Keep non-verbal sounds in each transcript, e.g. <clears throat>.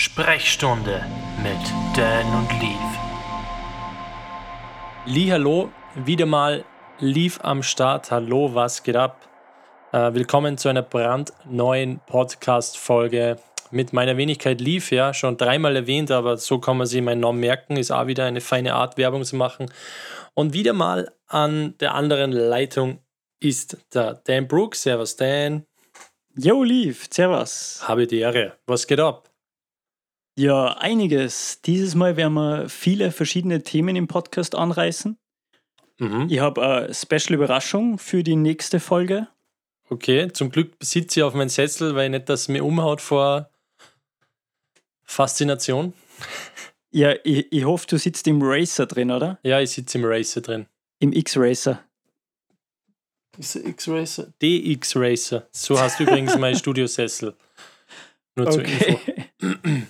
Sprechstunde mit Dan und Leaf. Lee, hallo, wieder mal Leaf am Start. Hallo, was geht ab? Äh, willkommen zu einer brandneuen Podcast-Folge mit meiner Wenigkeit Leaf, ja, schon dreimal erwähnt, aber so kann man sich meinen Namen merken, ist auch wieder eine feine Art, Werbung zu machen. Und wieder mal an der anderen Leitung ist der Dan Brooks. Servus, Dan. Yo, Leaf, servus. Habe die Ehre. Was geht ab? Ja, einiges. Dieses Mal werden wir viele verschiedene Themen im Podcast anreißen. Mhm. Ich habe eine Special-Überraschung für die nächste Folge. Okay, zum Glück sitze ich auf meinem Sessel, weil ich nicht, dass es mir umhaut vor Faszination. <laughs> Ja, ich, ich hoffe, du sitzt im Racer drin, oder? Ja, ich sitze im Racer drin. Im X-Racer. Ist der X-Racer? DX-Racer. So hast du übrigens mein <laughs> Studiosessel. Nur zur Info.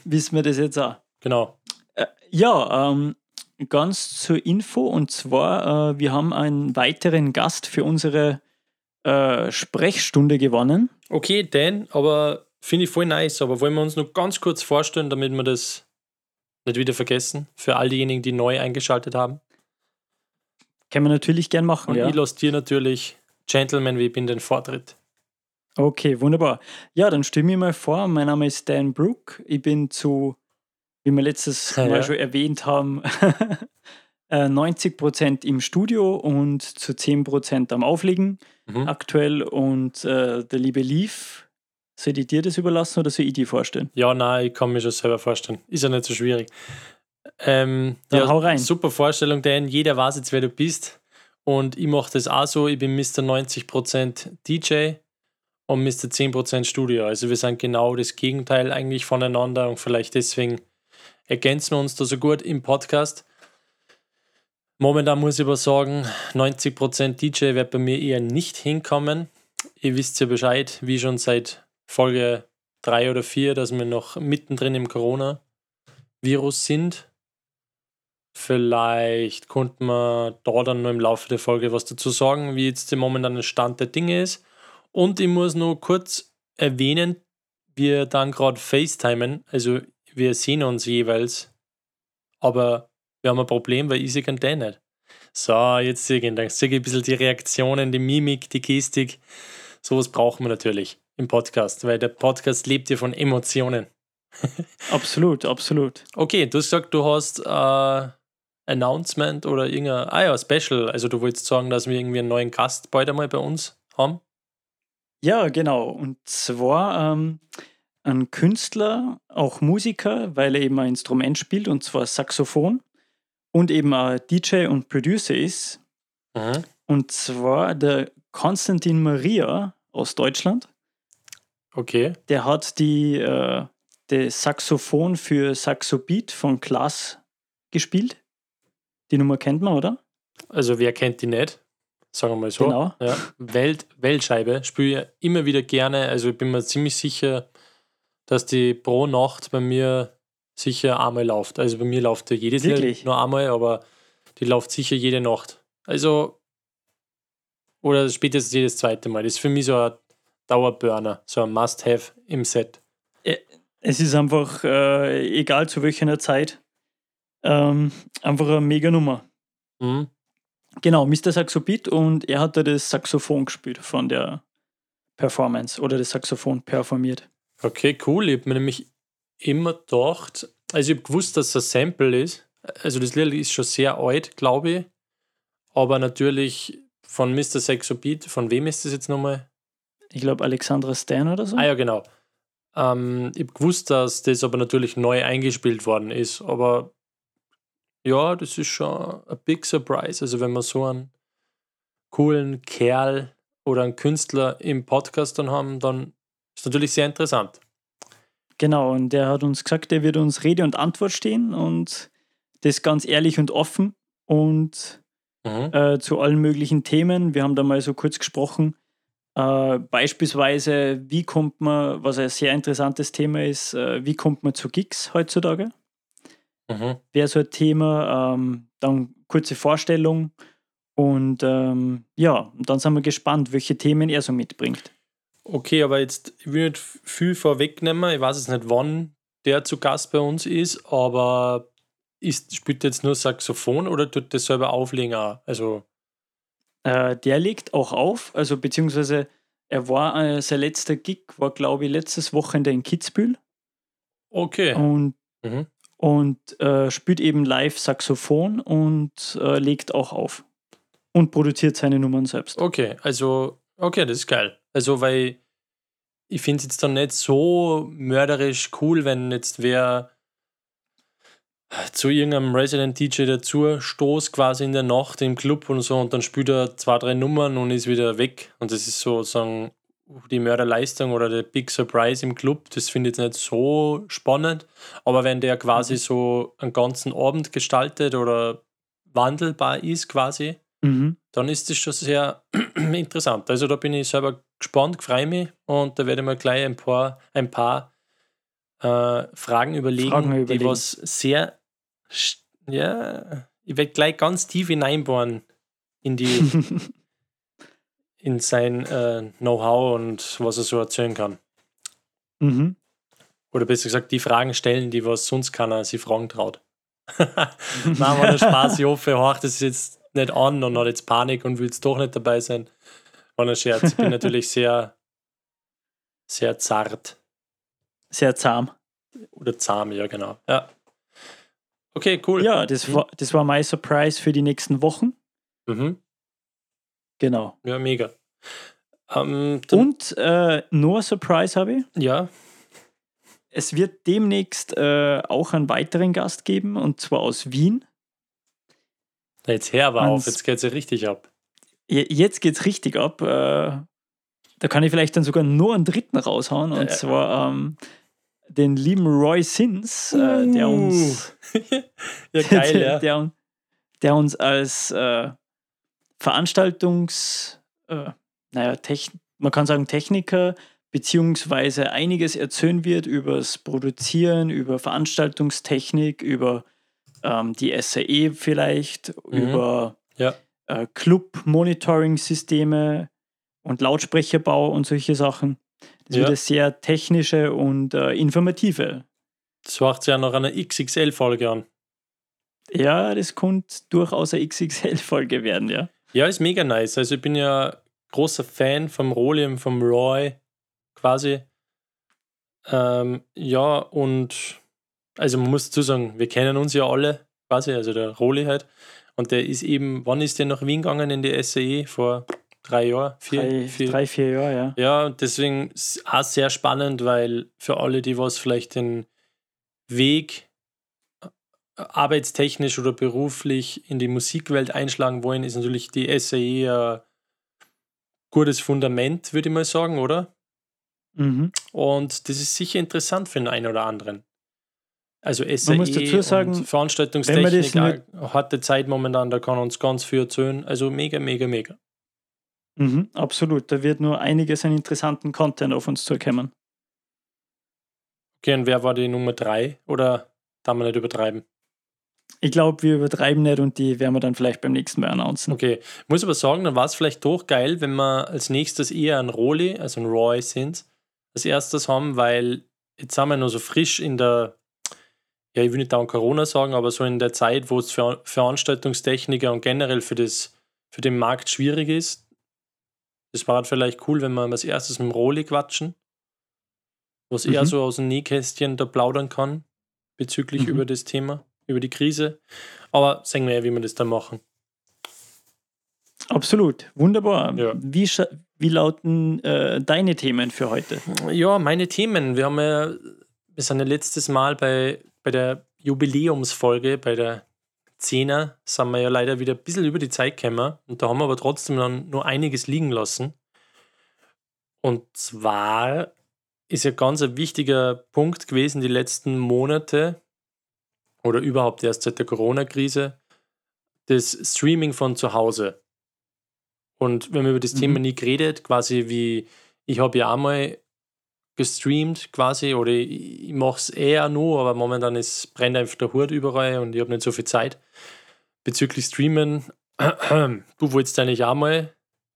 Wissen wir das jetzt auch? Genau. Äh, ja, ähm, ganz zur Info und zwar, äh, wir haben einen weiteren Gast für unsere äh, Sprechstunde gewonnen. Okay, Dan, aber finde ich voll nice. Aber wollen wir uns noch ganz kurz vorstellen, damit wir das nicht wieder vergessen, für all diejenigen, die neu eingeschaltet haben. Können wir natürlich gern machen, Und ja. ich lasse dir natürlich, Gentleman, wie ich bin, den Vortritt. Okay, wunderbar. Ja, dann stell mir mal vor, mein Name ist Dan Brook. Ich bin zu, wie wir letztes <laughs> Ja, Mal ja. schon erwähnt haben, <laughs> äh, 90% im Studio und zu 10% am Auflegen Mhm. aktuell. Und äh, der liebe Leaf, soll ich dir das überlassen oder soll ich dir vorstellen? Ja, nein, ich kann mir schon selber vorstellen. Ist ja nicht so schwierig. Ähm, Dann ja, hau rein. Super Vorstellung, Dan. Jeder weiß jetzt, wer du bist. Und ich mache das auch so. Ich bin Mr. 90% DJ und Mr. 10% Studio. Also wir sind genau das Gegenteil eigentlich voneinander und vielleicht deswegen ergänzen wir uns da so gut im Podcast. Momentan muss ich aber sagen, 90% DJ wird bei mir eher nicht hinkommen. Ihr wisst ja Bescheid, wie schon seit Folge 3 oder 4, dass wir noch mittendrin im Corona-Virus sind. Vielleicht konnte man da dann noch im Laufe der Folge was dazu sagen, wie jetzt der momentane Stand der Dinge ist. Und ich muss nur kurz erwähnen, wir dann gerade FaceTimen, also wir sehen uns jeweils, aber wir haben ein Problem, weil ich sehe den nicht. So, jetzt sehe ich ihn. Dann sehe ich ein bisschen die Reaktionen, die Mimik, die Gestik. Sowas brauchen wir natürlich im Podcast, weil der Podcast lebt ja von Emotionen. <laughs> Absolut, absolut. Okay, du hast gesagt, du hast äh, Announcement oder irgendein, ah ja, Special. Also du wolltest sagen, dass wir irgendwie einen neuen Gast bald einmal bei uns haben. Ja, genau. Und zwar ähm, ein Künstler, auch Musiker, weil er eben ein Instrument spielt, und zwar Saxophon. Und eben ein DJ und Producer ist. Mhm. Und zwar der Konstantin Maria aus Deutschland. Okay. Der hat die, äh, das Saxophon für Saxo Beat von Klaas gespielt. Die Nummer kennt man, oder? Also wer kennt die nicht? Sagen wir mal so. Genau. Ja. Welt, Weltscheibe spiele ich immer wieder gerne. Also ich bin mir ziemlich sicher, dass die pro Nacht bei mir sicher einmal läuft. Also bei mir läuft ja jedes Wirklich? Lied nur einmal, aber die läuft sicher jede Nacht. Also oder spätestens jedes zweite Mal. Das ist für mich so ein Dauerburner, so ein Must-Have im Set. Es ist einfach, äh, egal zu welcher Zeit, ähm, einfach eine mega Nummer. Mhm. Genau, Mr. Saxo Beat und er hat da das Saxophon gespielt von der Performance oder das Saxophon performiert. Okay, cool. Ich habe mir nämlich immer gedacht, also ich habe gewusst, dass ein Sample ist. Also das Lied ist schon sehr alt, glaube ich. Aber natürlich von Mr. Sexo Beat, von wem ist das jetzt nochmal? Ich glaube Alexandra Stan oder so. Ah ja, genau. Ähm, ich habe gewusst, dass das aber natürlich neu eingespielt worden ist. Aber ja, das ist schon ein big surprise. Also wenn wir so einen coolen Kerl oder einen Künstler im Podcast dann haben, dann ist natürlich sehr interessant. Genau, und der hat uns gesagt, er wird uns Rede und Antwort stehen und das ganz ehrlich und offen und Mhm. äh, zu allen möglichen Themen. Wir haben da mal so kurz gesprochen. Äh, beispielsweise, wie kommt man, was ein sehr interessantes Thema ist, äh, wie kommt man zu Gigs heutzutage? Mhm. Wäre so ein Thema. Ähm, dann kurze Vorstellung und ähm, ja, und dann sind wir gespannt, welche Themen er so mitbringt. Okay, aber jetzt ich will nicht viel vorwegnehmen. Ich weiß jetzt nicht, wann der zu Gast bei uns ist, aber ist, spielt jetzt nur Saxophon oder tut das selber auflegen auch? Also, Äh, der legt auch auf, also beziehungsweise er war, äh, sein letzter Gig war, glaube ich, letztes Wochenende in Kitzbühel okay. und, Mhm. Und äh, spielt eben live Saxophon und äh, legt auch auf. Und produziert seine Nummern selbst. Okay, also, okay, das ist geil. Also, weil ich finde es jetzt dann nicht so mörderisch cool, wenn jetzt wer zu irgendeinem Resident DJ dazu stoßt, quasi in der Nacht im Club und so, und dann spielt er zwei, drei Nummern und ist wieder weg. Und das ist sozusagen die Mörderleistung oder der Big Surprise im Club. Das finde ich jetzt nicht so spannend. Aber wenn der quasi so einen ganzen Abend gestaltet oder wandelbar ist, quasi, Mhm. dann ist das schon sehr <clears throat> interessant. Also da bin ich selber gespannt, freue mich und da werde ich mir gleich ein paar, ein paar äh, Fragen, überlegen, Fragen die überlegen. was sehr, ja, ich werde gleich ganz tief hineinbohren in die, <laughs> in sein äh, Know-how und was er so erzählen kann. mhm. Oder besser gesagt, die Fragen stellen, die was sonst keiner sich fragen traut. <laughs> Nein, war der <laughs> Spaß. Ich hoffe, horcht es jetzt nicht an und hat jetzt Panik und will jetzt doch nicht dabei sein. War ein Scherz. Ich bin <laughs> natürlich sehr, sehr zart. Sehr zahm. Oder zahm, ja, genau. Ja. Okay, cool. Ja, das war, das war mein Surprise für die nächsten Wochen. Mhm. Genau. Ja, mega. Ähm, Und äh, nur ein Surprise habe ich. ja, Es wird demnächst äh, auch einen weiteren Gast geben, und zwar aus Wien. jetzt her aber auf, jetzt geht es ja richtig ab. Je- Jetzt geht's richtig ab. Äh, da kann ich vielleicht dann sogar nur einen dritten raushauen, und Äh. zwar ähm, den lieben Roy Sins, äh, der uns, <laughs> ja, geil, <laughs> der, ja. der, der uns als äh, Veranstaltungs, äh, naja, Techn man kann sagen Techniker, beziehungsweise einiges erzählen wird über das Produzieren, über Veranstaltungstechnik, über ähm, die SAE vielleicht, Mhm. über Ja. äh, Club-Monitoring-Systeme und Lautsprecherbau und solche Sachen. Das Ja. wird eine sehr technische und äh, informative. Das macht ja nach einer XXL-Folge an. Ja, das könnte durchaus eine XXL-Folge werden, ja. Ja, ist mega nice. Also ich bin ja großer Fan vom Roli und vom Roy quasi. Ähm, ja, und also man muss dazu sagen, wir kennen uns ja alle quasi, also der Roli halt. Und der ist eben, wann ist der nach Wien gegangen in die SAE? Vor drei Jahren? Vier, Drei, vier, drei, vier Jahre, ja. Ja, und deswegen ist auch sehr spannend, weil für alle, die was vielleicht den Weg arbeitstechnisch oder beruflich in die Musikwelt einschlagen wollen, ist natürlich die SAE ein gutes Fundament, würde ich mal sagen, oder? Mhm. Und das ist sicher interessant für den einen oder anderen. Also SAE muss dazu sagen, und Veranstaltungstechnik, man das auch harte Zeit momentan, da kann uns ganz viel erzählen. Also mega, mega, mega. Mhm, absolut. Da wird nur einiges an interessanten Content auf uns zukommen. Okay, und wer war die Nummer drei? Oder darf man nicht übertreiben? Ich glaube, wir übertreiben nicht und die werden wir dann vielleicht beim nächsten Mal announcen. Okay, muss aber sagen, dann war es vielleicht doch geil, wenn wir als nächstes eher einen Roli, also einen Roy sind, als erstes haben, weil jetzt sind wir noch so frisch in der, ja, ich will nicht dauernd Corona sagen, aber so in der Zeit, wo es für Veranstaltungstechniker und generell für, das, für den Markt schwierig ist. Das war halt vielleicht cool, wenn wir als erstes mit dem Roli quatschen, was er Mhm. so aus dem Nähkästchen da plaudern kann, bezüglich Mhm. über das Thema, über die Krise. Aber sehen wir ja, wie wir das dann machen. Absolut. Wunderbar. Ja. Wie, wie lauten äh, deine Themen für heute? Ja, meine Themen. Wir haben ja, wir sind ja letztes Mal bei, bei der Jubiläumsfolge, bei der Zehner, sind wir ja leider wieder ein bisschen über die Zeit gekommen. Und da haben wir aber trotzdem dann nur einiges liegen lassen. Und zwar ist ja ganz ein wichtiger Punkt gewesen die letzten Monate oder überhaupt erst seit der Corona-Krise, das Streaming von zu Hause. Und wenn man über das Mhm. Thema nie geredet, quasi wie, ich habe ja einmal gestreamt quasi oder ich, ich mache es eher nur, aber momentan ist, brennt einfach der Hut überall und ich habe nicht so viel Zeit. Bezüglich Streamen, <clears throat> du wolltest eigentlich auch mal,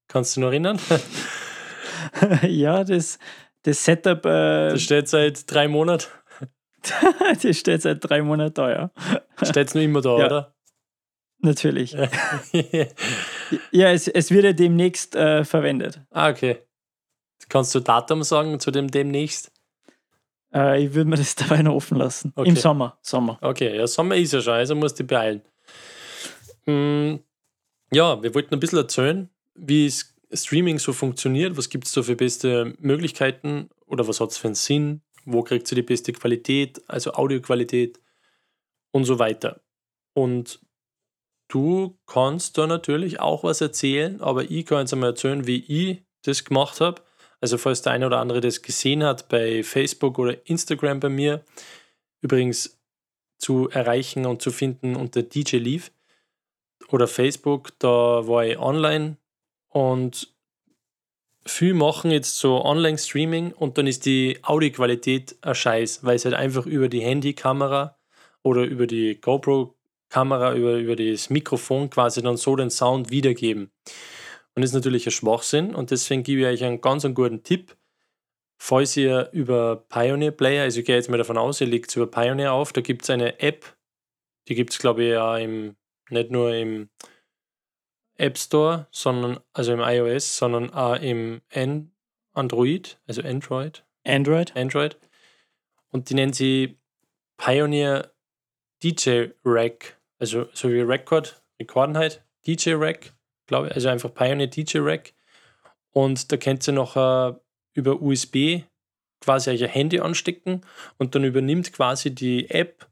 kannst du noch erinnern? <laughs> ja, das, das Setup, äh, Das steht seit drei Monaten. <laughs> Die steht seit drei Monaten da, ja. Steht nur immer da, Ja. oder? Natürlich. <laughs> Ja, es, es wird ja demnächst äh, verwendet. ah, okay. Kannst du Datum sagen zu dem demnächst? Äh, ich würde mir das <laughs> dabei noch offen lassen. Okay. Im Sommer. Sommer. Okay, ja, Sommer ist ja schon, also musst du dich beeilen. Mm, ja, wir wollten ein bisschen erzählen, wie es Streaming so funktioniert, was gibt es da für beste Möglichkeiten oder was hat es für einen Sinn, wo kriegt ihr die beste Qualität, also Audioqualität und so weiter. Und du kannst da natürlich auch was erzählen, aber ich kann jetzt einmal erzählen, wie ich das gemacht habe. Also falls der eine oder andere das gesehen hat bei Facebook oder Instagram bei mir, übrigens zu erreichen und zu finden unter DJ Leaf oder Facebook, da war ich online und viel machen jetzt so Online-Streaming und dann ist die Audioqualität ein Scheiß, weil es halt einfach über die Handykamera oder über die GoPro-Kamera, über, über das Mikrofon quasi dann so den Sound wiedergeben. Und das ist natürlich ein Schwachsinn und deswegen gebe ich euch einen ganz einen guten Tipp. Falls ihr über Pioneer Player, also ich gehe jetzt mal davon aus, ihr legt es über Pioneer auf, da gibt es eine App, die gibt es glaube ich ja im, nicht nur im App Store, sondern, also im iOS, sondern auch im An Android, also Android, Android? Android. Und die nennen sie Pioneer DJ Rack, also so wie Record, Rekorden halt, DJ Rack, glaube ich, also einfach Pioneer DJ Rack. Und da könnt ihr noch äh, über USB quasi euer Handy anstecken und dann übernimmt quasi die App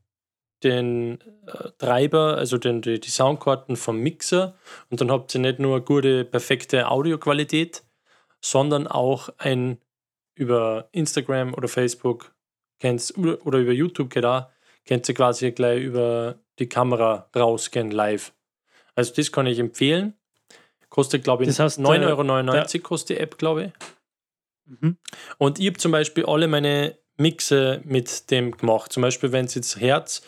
den äh, Treiber, also den, die, die Soundkarten vom Mixer und dann habt ihr nicht nur gute, perfekte Audioqualität, sondern auch ein über Instagram oder Facebook kennst, oder über YouTube geht auch, könnt ihr quasi gleich über die Kamera rausgehen live. Also das kann ich empfehlen. Kostet, glaube ich, Das heißt, 9,99 Euro kostet die App, glaube ich. Mhm. Und ich habe zum Beispiel alle meine Mixe mit dem gemacht. Zum Beispiel, wenn es jetzt Herz,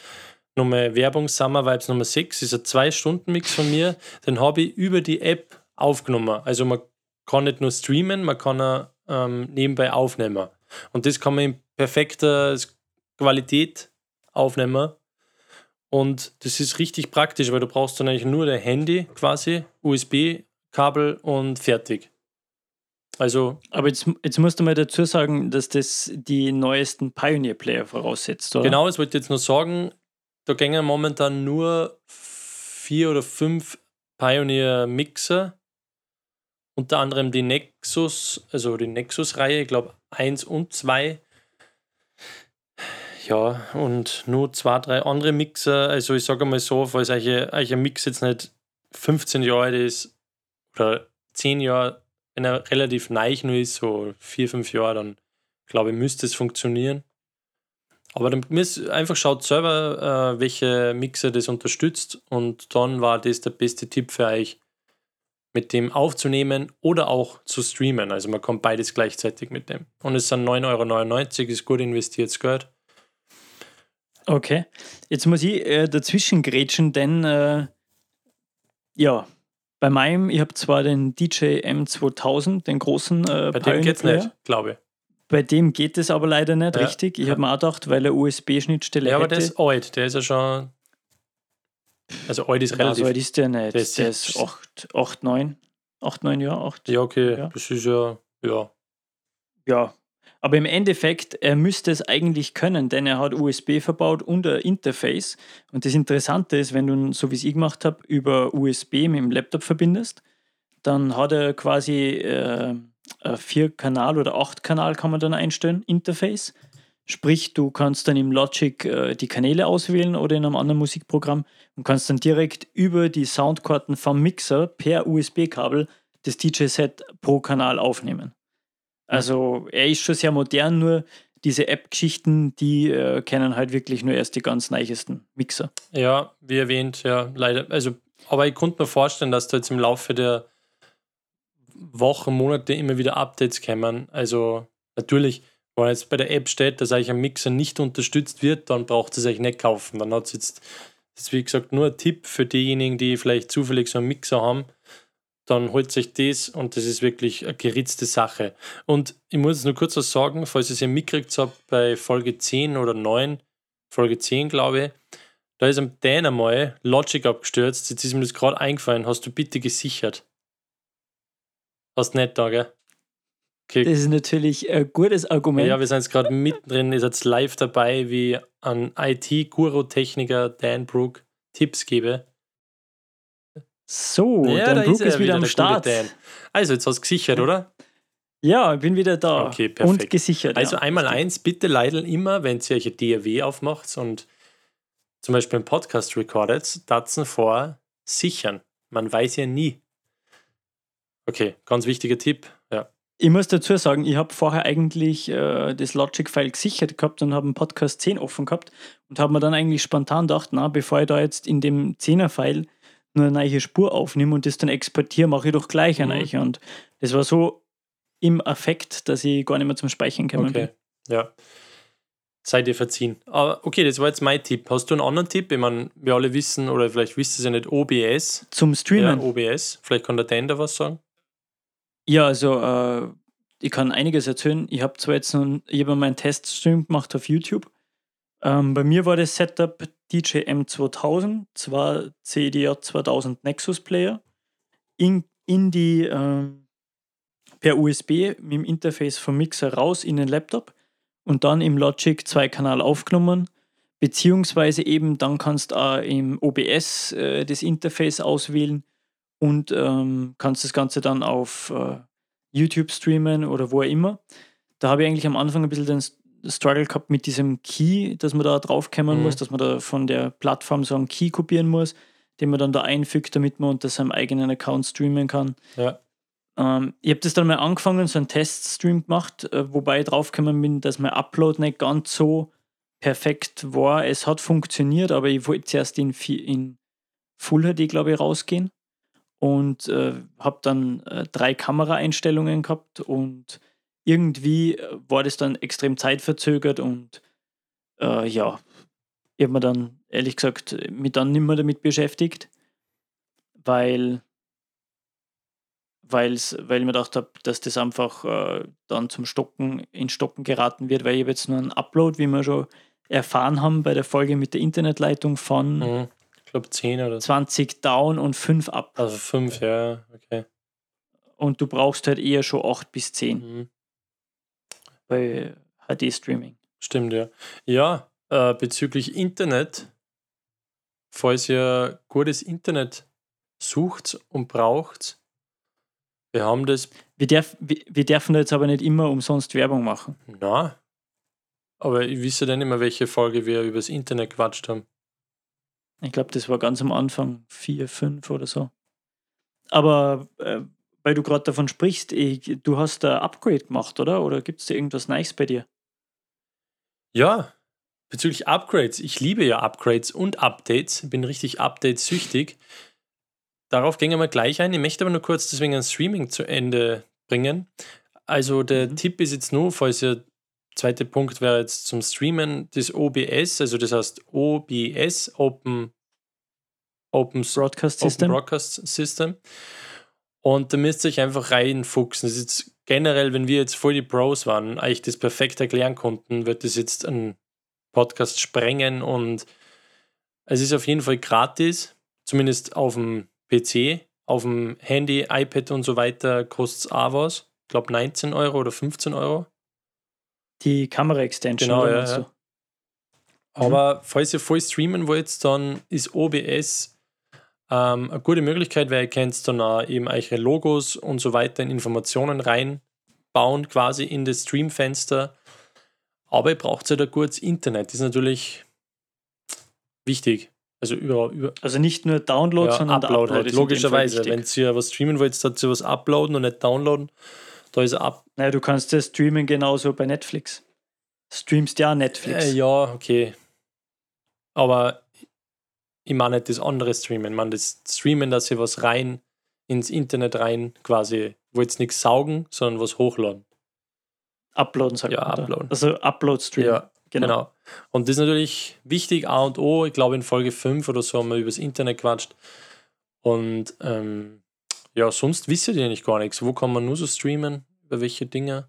nochmal Werbung Summer Vibes Nummer 6, ist ein 2-Stunden-Mix von mir, den habe ich über die App aufgenommen. Also man kann nicht nur streamen, man kann auch ähm, nebenbei aufnehmen. Und das kann man in perfekter Qualität aufnehmen. Und das ist richtig praktisch, weil du brauchst dann eigentlich nur dein Handy quasi, USB-Kabel und fertig. Also Aber jetzt, jetzt musst du mal dazu sagen, dass das die neuesten Pioneer-Player voraussetzt, oder? Genau, das wollte ich jetzt nur sagen. Da gängen momentan nur vier oder fünf Pioneer-Mixer. Unter anderem die Nexus, also die Nexus-Reihe, ich glaube 1 und 2. Ja, und nur zwei, drei andere Mixer. Also ich sage mal so, falls euch, ein Mix jetzt nicht 15 Jahre alt ist oder 10 Jahre, wenn er relativ neu nur ist, so 4, 5 Jahre, dann glaube ich, müsste es funktionieren. Aber dann müsst einfach schaut selber, äh, welche Mixer das unterstützt und dann war das der beste Tipp für euch, mit dem aufzunehmen oder auch zu streamen. Also man kommt beides gleichzeitig mit dem. Und es sind 9,99 Euro, ist gut investiertes Geld. Okay. Jetzt muss ich äh, dazwischen grätschen, denn äh, ja, bei meinem, ich habe zwar den DJ M2000, den großen äh, Bei dem geht's nicht, glaube ich. Bei dem geht es aber leider nicht Ja. richtig. Ich habe mir auch gedacht, weil er USB-Schnittstelle Ja, aber hätte. der ist alt, der ist ja schon. Also alt ist relativ. so alt ist der nicht. Der ist Der ist 8, 8 9. 8, 9 Jahre, 8. ja, okay, Ja. das ist ja. Ja. Ja. Aber im Endeffekt, er müsste es eigentlich können, denn er hat USB verbaut und ein Interface. Und das Interessante ist, wenn du, so wie es ich gemacht habe, über USB mit dem Laptop verbindest, dann hat er quasi äh, ein Vier-Kanal- oder Acht-Kanal kann man dann einstellen, Interface. Sprich, du kannst dann im Logic äh, die Kanäle auswählen oder in einem anderen Musikprogramm und kannst dann direkt über die Soundkarten vom Mixer per USB-Kabel das DJ-Set pro Kanal aufnehmen. Also er ist schon sehr modern, nur diese App-Geschichten, die äh, kennen halt wirklich nur erst die ganz neichesten Mixer. Ja, wie erwähnt, ja, leider. Also, aber ich konnte mir vorstellen, dass da jetzt im Laufe der Wochen, Monate immer wieder Updates kommen. Also, natürlich, wenn jetzt bei der App steht, dass euch ein Mixer nicht unterstützt wird, dann braucht es euch nicht kaufen. Dann hat es jetzt, das ist wie gesagt nur ein Tipp für diejenigen, die vielleicht zufällig so einen Mixer haben. Dann holt sich das und das ist wirklich eine geritzte Sache. Und ich muss nur kurz was sagen, falls ihr es ja mitkriegt habt, bei Folge 10 oder 9 Folge 10, glaube ich. Da ist am Dan einmal Logic abgestürzt. Jetzt ist mir das gerade eingefallen. Hast du bitte gesichert? Hast nicht da, gell? Okay. Das ist natürlich ein gutes Argument. Ja, wir sind jetzt gerade mittendrin, ihr seid live dabei, wie an IT-Guru-Techniker Dan Brook Tipps gebe. So, ja, Dan Brook ist, ist wieder, am Start. Also, jetzt hast du gesichert, oder? Ja, ich bin wieder da. Okay, perfekt. Und gesichert. Also ja, einmal eins, bitte leideln immer, wenn ihr euch ein DAW aufmacht und zum Beispiel einen Podcast recordet, dazu vor sichern. Man weiß ja nie. Okay, ganz wichtiger Tipp. Ja. Ich muss dazu sagen, ich habe vorher eigentlich äh, das Logic-File gesichert gehabt und habe einen Podcast 10 offen gehabt und habe mir dann eigentlich spontan gedacht, na, bevor ich da jetzt in dem 10er-File nur eine neue Spur aufnehme und das dann exportiere, mache ich doch gleich eine mhm. neue. Und das war so im Affekt, dass ich gar nicht mehr zum Speichern gekommen okay. bin. Ja. Seid ihr verziehen. Aber okay, das war jetzt mein Tipp. Hast du einen anderen Tipp? Ich meine, wir alle wissen, oder vielleicht wisst ihr es ja nicht, OBS. Zum Streamen. Ja, OBS. Vielleicht kann der Dan da was sagen. Ja, also äh, ich kann einiges erzählen. Ich habe zwar jetzt noch, ich habe meinen Teststream gemacht auf YouTube. Ähm, bei mir war das Setup DJ M2000, zwar CDR 2000 Nexus Player, in, in die ähm, per USB mit dem Interface vom Mixer raus in den Laptop und dann im Logic zwei Kanal aufgenommen. Beziehungsweise eben dann kannst du auch im OBS äh, das Interface auswählen und ähm, kannst das Ganze dann auf äh, YouTube streamen oder wo auch immer. Da habe ich eigentlich am Anfang ein bisschen den Struggle gehabt mit diesem Key, dass man da draufkommen mhm. muss, dass man da von der Plattform so einen Key kopieren muss, den man dann da einfügt, damit man unter seinem eigenen Account streamen kann. Ja. Ähm, ich habe das dann mal angefangen, so einen Teststream gemacht, äh, wobei ich draufgekommen bin, dass mein Upload nicht ganz so perfekt war. Es hat funktioniert, aber ich wollte zuerst in, in Full HD, glaube ich, rausgehen und äh, habe dann äh, drei Kameraeinstellungen gehabt und irgendwie äh, war das dann extrem zeitverzögert und äh, ja, ich habe mir dann ehrlich gesagt mich dann nicht mehr damit beschäftigt, weil weil's, weil ich mir gedacht habe, dass das einfach äh, dann zum Stocken, in Stocken geraten wird, weil ich jetzt nur einen Upload, wie wir schon erfahren haben bei der Folge mit der Internetleitung von mhm. ich glaube 10 oder 20 down und 5 up. Also 5, ja, okay. Und du brauchst halt eher schon 8 bis 10 mhm. Bei HD-Streaming. Stimmt, ja. Ja, äh, bezüglich Internet, falls ihr gutes Internet sucht und braucht, wir haben das. Wir, darf, wir, wir dürfen jetzt aber nicht immer umsonst Werbung machen. Na. Aber ich wisse dann immer, welche Folge wir übers Internet quatscht haben. Ich glaube, das war ganz am Anfang, vier, fünf oder so. Aber äh, weil du gerade davon sprichst, ich, du hast ein Upgrade gemacht, oder? Oder gibt es da irgendwas Nice bei dir? Ja, bezüglich Upgrades. Ich liebe ja Upgrades und Updates. Bin richtig Updates-süchtig. Darauf gehen wir gleich ein. Ich möchte aber nur kurz deswegen ein Streaming zu Ende bringen. Also der mhm. Tipp ist jetzt nur, falls ihr zweiter Punkt wäre jetzt zum Streamen das OBS, also das heißt OBS, Open, Open Broadcast System. Open Broadcast System. Und da müsst ihr euch einfach reinfuchsen. Das ist jetzt generell, wenn wir jetzt voll die Pros waren, eigentlich das perfekt erklären konnten, wird das jetzt ein Podcast sprengen und es ist auf jeden Fall gratis, zumindest auf dem PC. Auf dem Handy, iPad und so weiter kostet es auch was. Ich glaube 19 Euro oder 15 Euro. Die Kamera-Extension. Genau, ja, ja. Aber mhm. falls ihr voll streamen wollt, dann ist OBS ähm, eine gute Möglichkeit, weil ihr könnt dann auch eben eure Logos und so weiter in Informationen reinbauen, quasi in das Streamfenster. Aber ihr braucht halt ein gutes Internet. Das ist natürlich wichtig. Also über, über also nicht nur Download, ja, sondern Upload, Upload halt, logischerweise. Wenn ihr was streamen wollt, dann ihr was uploaden und nicht downloaden. Da ist ab. Naja, du kannst das streamen genauso bei Netflix. Streamst ja Netflix. Äh, ja, okay. Aber ich meine nicht das andere Streamen. Ich meine das Streamen, dass ihr was rein ins Internet rein quasi, wo jetzt nichts saugen, sondern was hochladen. Uploaden, sagt ja, man. Ja, uploaden. Also Upload-Stream. Ja, Genau. genau. Und das ist natürlich wichtig, A und O. Ich glaube, in Folge 5 oder so haben wir über das Internet quatscht. Und ähm, ja, sonst wisst ihr eigentlich gar nichts. Wo kann man nur so streamen? Über welche Dinge?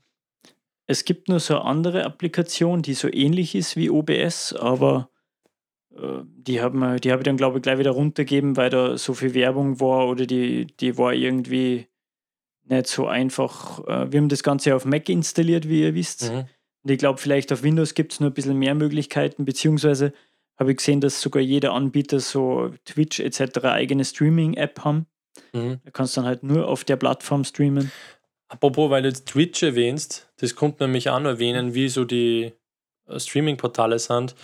Es gibt nur so eine andere Applikation, die so ähnlich ist wie OBS, aber die habe die hab ich dann, glaube ich, gleich wieder runtergegeben, weil da so viel Werbung war oder die, die war irgendwie nicht so einfach. Äh, wir haben das Ganze auf Mac installiert, wie ihr wisst. Mhm. Und ich glaube, vielleicht auf Windows gibt es noch ein bisschen mehr Möglichkeiten, beziehungsweise habe ich gesehen, dass sogar jeder Anbieter so Twitch etc. eigene Streaming-App haben. Mhm. Da kannst du dann halt nur auf der Plattform streamen. Apropos, weil du jetzt Twitch erwähnst, das kommt nämlich auch noch erwähnen, wie so die äh, Streaming-Portale sind.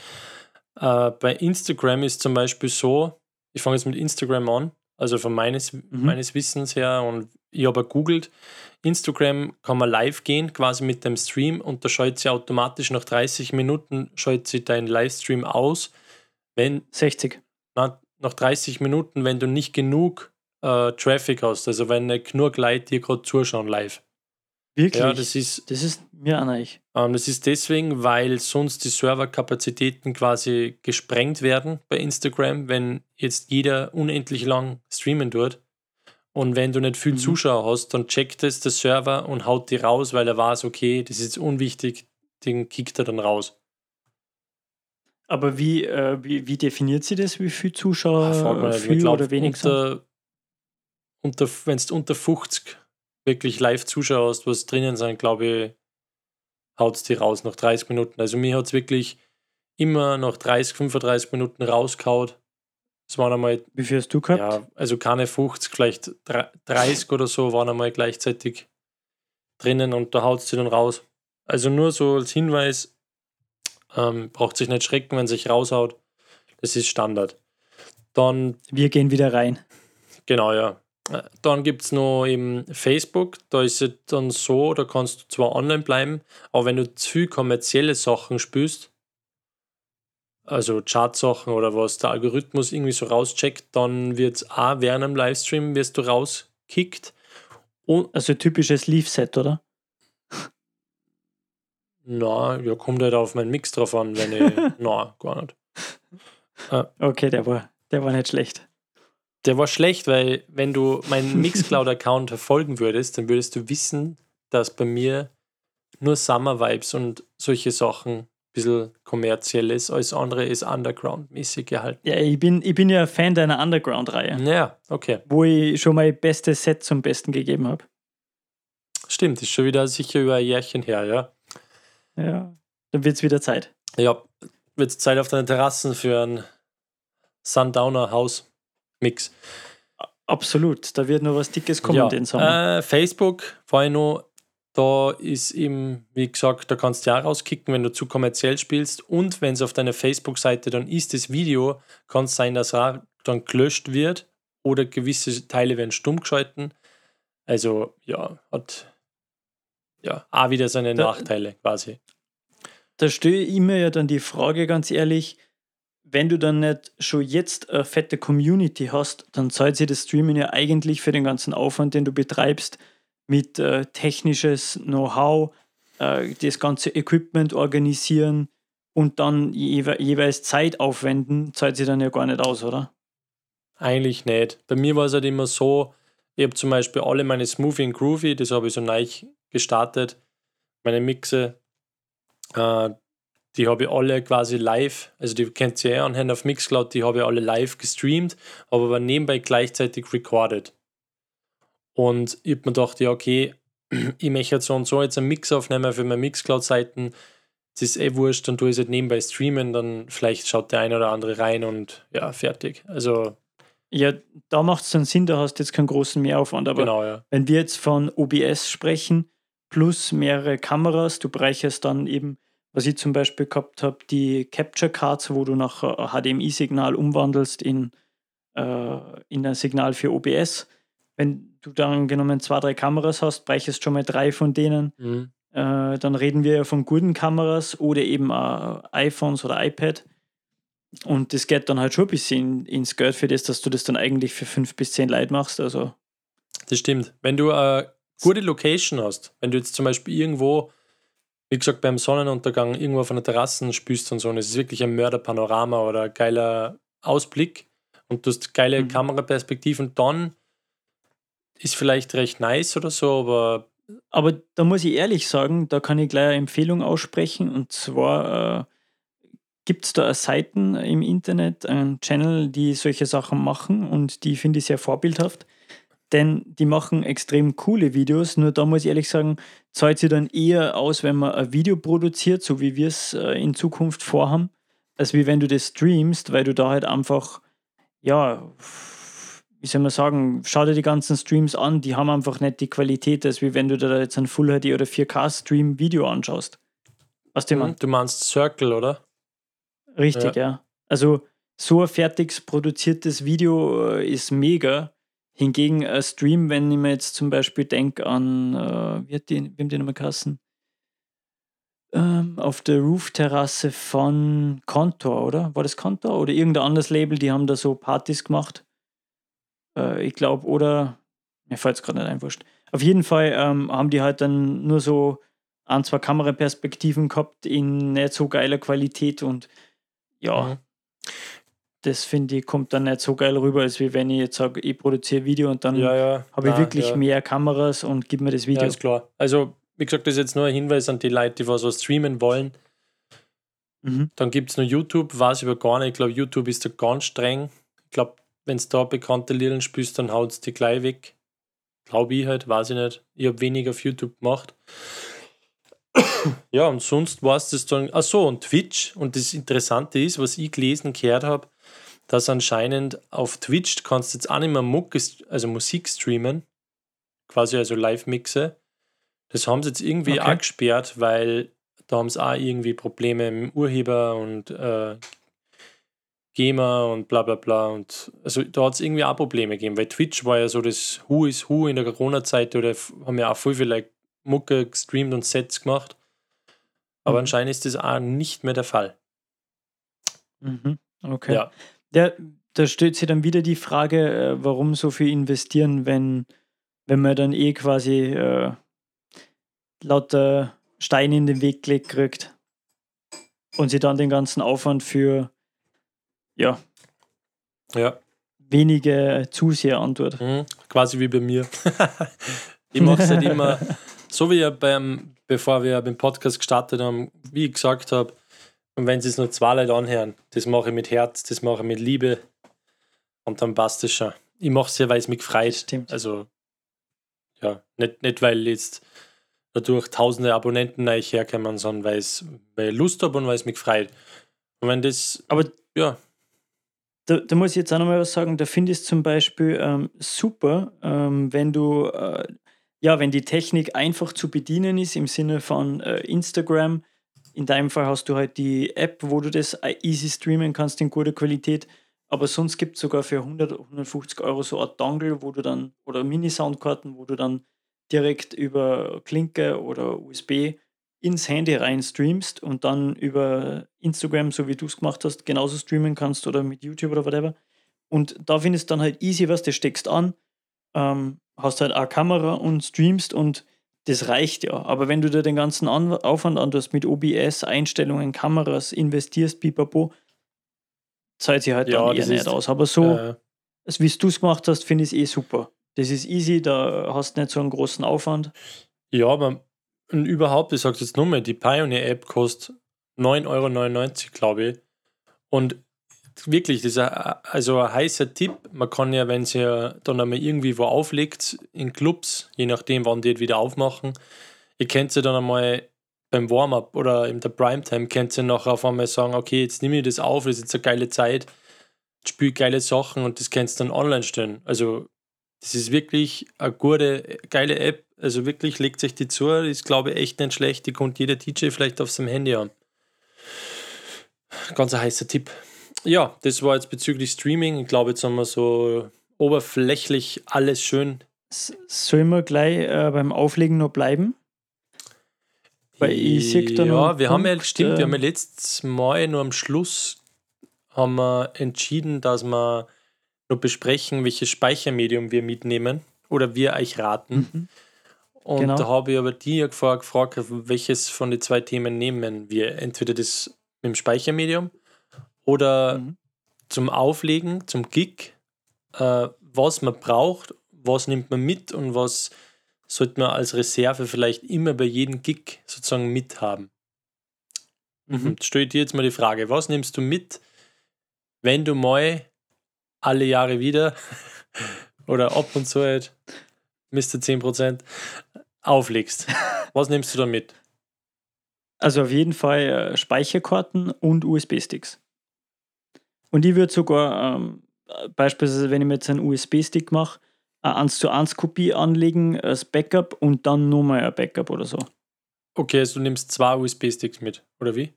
Äh, bei Instagram ist zum Beispiel so, ich fange jetzt mit Instagram an, also von meines, Mhm. meines Wissens her und ich habe googelt, Instagram kann man live gehen, quasi mit dem Stream und da schaltet sie automatisch nach 30 Minuten, schaltet sie deinen Livestream aus, wenn 60. na, nach 30 Minuten, wenn du nicht genug äh, Traffic hast, also wenn nicht genug Leute dir gerade zuschauen live. Wirklich? Ja, das ist, das ist mir auch neu. ähm, das ist deswegen, weil sonst die Serverkapazitäten quasi gesprengt werden bei Instagram, wenn jetzt jeder unendlich lang streamen tut. Und wenn du nicht viel Mhm. Zuschauer hast, dann checkt es der Server und haut die raus, weil er weiß, okay, das ist jetzt unwichtig, den kickt er dann raus. Aber wie, äh, wie, wie definiert sie das? Wie viel Ah, Zuschauer, nicht. Ich viel oder wenig unter, unter, Wenn du unter 50 wirklich live Zuschauer hast, was drinnen sind, glaube ich, haut es die raus nach 30 Minuten. Also mir hat es wirklich immer nach 30, 35 Minuten rausgehaut. Es waren einmal, Wie viel hast du gehabt? ja, also keine 50, vielleicht dre- 30 oder so waren einmal gleichzeitig drinnen und da haut es sie dann raus. Also nur so als Hinweis, ähm, braucht sich nicht schrecken, wenn sich raushaut. Das ist Standard. Dann Wir gehen wieder rein. Genau, ja. Äh, Dann gibt es noch eben Facebook, da ist es dann so, da kannst du zwar online bleiben, aber wenn du zu viel kommerzielle Sachen spielst, also Chartsachen oder was der Algorithmus irgendwie so rauscheckt, dann wird es auch während einem Livestream wirst du rauskickt. Und Also typisches Leaf-Set, oder? na, ja, kommt halt auf meinen Mix drauf an, wenn ich. <laughs> na, gar nicht. Okay, der war, der war nicht schlecht. Der war schlecht, weil wenn du meinen <laughs> Mixcloud-Account verfolgen würdest, dann würdest du wissen, dass bei mir nur Summer Vibes und solche Sachen ein bisschen kommerziell ist. Alles andere ist Underground-mäßig gehalten. Ja, ich bin, ich bin ja Fan deiner Underground-Reihe, Ja, okay. wo ich schon mein bestes Set zum Besten gegeben habe. Stimmt, ist schon wieder sicher über ein Jährchen her, ja. Ja. Dann wird es wieder Zeit. Ja, wird Zeit auf deinen Terrassen für einen Sundowner-Haus-Mix. Absolut. Da wird noch was Dickes kommen ja, den Sommer. Äh, Facebook ich noch, da ist eben, wie gesagt, da kannst du ja rauskicken, wenn du zu kommerziell spielst. Und wenn es auf deiner Facebook-Seite dann ist, das Video, kann es sein, dass auch dann gelöscht wird oder gewisse Teile werden stumm geschalten. Also, ja, hat ja auch wieder seine Da- Nachteile quasi. Da stelle ich mir ja dann die Frage, ganz ehrlich, wenn du dann nicht schon jetzt eine fette Community hast, dann zahlt sich das Streaming ja eigentlich für den ganzen Aufwand, den du betreibst, mit äh, technisches Know-how, äh, das ganze Equipment organisieren und dann jewe jeweils Zeit aufwenden, zahlt sich dann ja gar nicht aus, oder? Eigentlich nicht. Bei mir war es halt immer so, ich habe zum Beispiel alle meine Smoothie und Groovy, das habe ich so neu gestartet, meine Mixe, äh, die habe ich alle quasi live, also die kennt ihr ja anhand auf Mixcloud, die habe ich alle live gestreamt, aber nebenbei gleichzeitig recorded. Und ich habe mir gedacht, ja, okay, <clears throat> ich möchte jetzt so und so jetzt einen Mix aufnehmen für meine Mixcloud-Seiten. Es ist eh wurscht, dann tue ich es halt nebenbei streamen, dann vielleicht schaut der eine oder andere rein und ja, fertig. Also, Ja, da macht es dann Sinn, da hast du jetzt keinen großen Mehraufwand, aber genau, ja. Wenn wir jetzt von OBS sprechen, plus mehrere Kameras, du bereicherst dann eben, was ich zum Beispiel gehabt habe, die Capture Cards, wo du nach äh, HDMI-Signal umwandelst in, äh, in ein Signal für OBS. Wenn du dann genommen zwei, drei Kameras hast, bereicherst schon mal drei von denen. Mhm. Äh, dann reden wir ja von guten Kameras oder eben äh, iPhones oder iPad. Und das geht dann halt schon ein bisschen ins Geld für das, dass du das dann eigentlich für fünf bis zehn Leute machst. Also Das stimmt. Wenn du eine gute Location hast, wenn du jetzt zum Beispiel irgendwo, wie gesagt, beim Sonnenuntergang irgendwo auf einer Terrasse spielst und so, und es ist wirklich ein Mörderpanorama oder ein geiler Ausblick und du hast geile Mhm. Kameraperspektiven, dann ist vielleicht recht nice oder so, aber Aber da muss ich ehrlich sagen, da kann ich gleich eine Empfehlung aussprechen. Und zwar äh, gibt es da Seiten im Internet, einen Channel, die solche Sachen machen und die finde ich sehr vorbildhaft. Denn die machen extrem coole Videos, nur da muss ich ehrlich sagen, zahlt sie dann eher aus, wenn man ein Video produziert, so wie wir es äh, in Zukunft vorhaben, als wie wenn du das streamst, weil du da halt einfach, ja, wie soll man sagen, schau dir die ganzen Streams an, die haben einfach nicht die Qualität, als wie wenn du da jetzt ein Full HD oder 4K-Stream Video anschaust. Was du Mhm, Du meinst Circle, oder? Richtig, ja. Also so ein fertig produziertes Video äh, ist mega. Hingegen ein Stream, wenn ich mir jetzt zum Beispiel denke an, äh, wie hat die, wie haben die nochmal geheißen? Ähm, auf der Roof-Terrasse von Contour, oder? War das Contour? Oder irgendein anderes Label, die haben da so Partys gemacht. Äh, ich glaube, oder, mir fällt es gerade nicht ein, wurscht. Auf jeden Fall ähm, haben die halt dann nur so ein, zwei Kameraperspektiven gehabt in nicht so geiler Qualität und ja, Mhm. Das finde ich, kommt dann nicht so geil rüber, als wie wenn ich jetzt sage, ich produziere Video und dann Ja, ja. habe ich wirklich ja. mehr Kameras und gib mir das Video. Ja, ist klar. Also, wie gesagt, das ist jetzt nur ein Hinweis an die Leute, die was so streamen wollen. mhm. Dann gibt es noch YouTube, weiß ich aber gar nicht. Ich glaube, YouTube ist da ganz streng. Ich glaube, wenn du da bekannte Lieder spielst, dann haut es die gleich weg. Glaube ich halt, weiß ich nicht. Ich habe wenig auf YouTube gemacht. <coughs> ja, und sonst war es das dann. Ach so, und Twitch. Und das Interessante ist, was ich gelesen, gehört habe, dass anscheinend auf Twitch du kannst jetzt auch nicht mehr Mucke, also Musik streamen. Quasi also Live-Mixe. Das haben sie jetzt irgendwie Okay. auch gesperrt, weil da haben sie auch irgendwie Probleme mit dem Urheber und äh, GEMA und bla bla bla. Und also da hat es irgendwie auch Probleme gegeben, weil Twitch war ja so das Who is Who in der Corona-Zeit oder haben ja auch voll viel like, Mucke gestreamt und Sets gemacht. Aber Mhm. anscheinend ist das auch nicht mehr der Fall. Mhm. Okay. Ja. Ja, da stellt sich dann wieder die Frage, äh, warum so viel investieren, wenn, wenn man dann eh quasi äh, lauter Steine in den Weg gelegt kriegt und sie dann den ganzen Aufwand für ja, Ja. wenige Zuseher antut. Mhm. Quasi wie bei mir. <laughs> ich mache es halt immer, <laughs> so wie ja beim, bevor wir beim Podcast gestartet haben, wie ich gesagt habe, und wenn sie es nur zwei Leute anhören, das mache ich mit Herz, das mache ich mit Liebe und dann passt es schon. Ich mache es ja, weil es mich freut. Stimmt. Also, ja, nicht, nicht weil jetzt dadurch tausende Abonnenten neu herkommen, sondern weil, ich Lust habe und weil es mich freut. Und wenn das, Aber ja, Da, da muss ich jetzt auch nochmal was sagen, da finde ich es zum Beispiel ähm, super, ähm, wenn du, äh, ja, wenn die Technik einfach zu bedienen ist im Sinne von äh, Instagram. In deinem Fall hast du halt die App, wo du das easy streamen kannst in guter Qualität. Aber sonst gibt es sogar für 100, 150 Euro so ein Dongle, wo du dann, oder Mini-Soundkarten, wo du dann direkt über Klinke oder USB ins Handy rein streamst und dann über Instagram, so wie du es gemacht hast, genauso streamen kannst oder mit YouTube oder whatever. Und da findest du dann halt easy, was du steckst an, ähm, hast halt eine Kamera und streamst und das reicht ja. Aber wenn du dir den ganzen an Aufwand antust mit OBS, Einstellungen, Kameras, investierst, pipapo, zahlt sich halt Ja, dann eher nicht aus. Aber so, äh, wie du es gemacht hast, finde ich es eh super. Das ist easy, da hast du nicht so einen großen Aufwand. Ja, aber überhaupt, ich sag's jetzt nochmal, die Pioneer-App kostet 9,99 Euro, glaube ich. Und wirklich, das ist ein, also ein heißer Tipp. Man kann ja, wenn sie dann einmal irgendwie wo auflegt, in Clubs, je nachdem, wann die wieder aufmachen, ihr könnt sie dann einmal beim Warm-up oder in der Primetime, könnt ihr nachher auf einmal sagen, okay, jetzt nehme ich das auf, das ist jetzt eine geile Zeit, spiele geile Sachen und das kannst du dann online stellen. Also das ist wirklich eine gute, geile App. Also wirklich legt sich die zu. Die ist, glaube ich, echt nicht schlecht. Die kommt jeder DJ vielleicht auf seinem Handy an. Ganz ein heißer Tipp. Ja, das war jetzt bezüglich Streaming. Ich glaube, jetzt haben wir so oberflächlich alles schön. Sollen wir gleich äh, beim Auflegen noch bleiben? Weil ich sehe da ja, wir haben ja, stimmt, wir haben ja letztes Mal nur am Schluss haben wir entschieden, dass wir noch besprechen, welches Speichermedium wir mitnehmen oder wir euch raten. Mhm. Und Genau. da habe ich aber die gefragt, welches von den zwei Themen nehmen wir. Entweder das mit dem Speichermedium oder Mhm. zum Auflegen, zum Gig, äh, was man braucht, was nimmt man mit und was sollte man als Reserve vielleicht immer bei jedem Gig sozusagen mithaben. Mhm. Stell dir jetzt mal die Frage, was nimmst du mit, wenn du mal alle Jahre wieder <laughs> oder ab und zu halt Mr. 10% auflegst? Was nimmst du da mit? Also auf jeden Fall äh, Speicherkarten und USB-Sticks. Und ich würde sogar ähm, beispielsweise, wenn ich mir jetzt einen USB-Stick mache, eine 1 zu 1 Kopie anlegen als Backup und dann nochmal ein Backup oder so. Okay, also du nimmst zwei USB-Sticks mit, oder wie?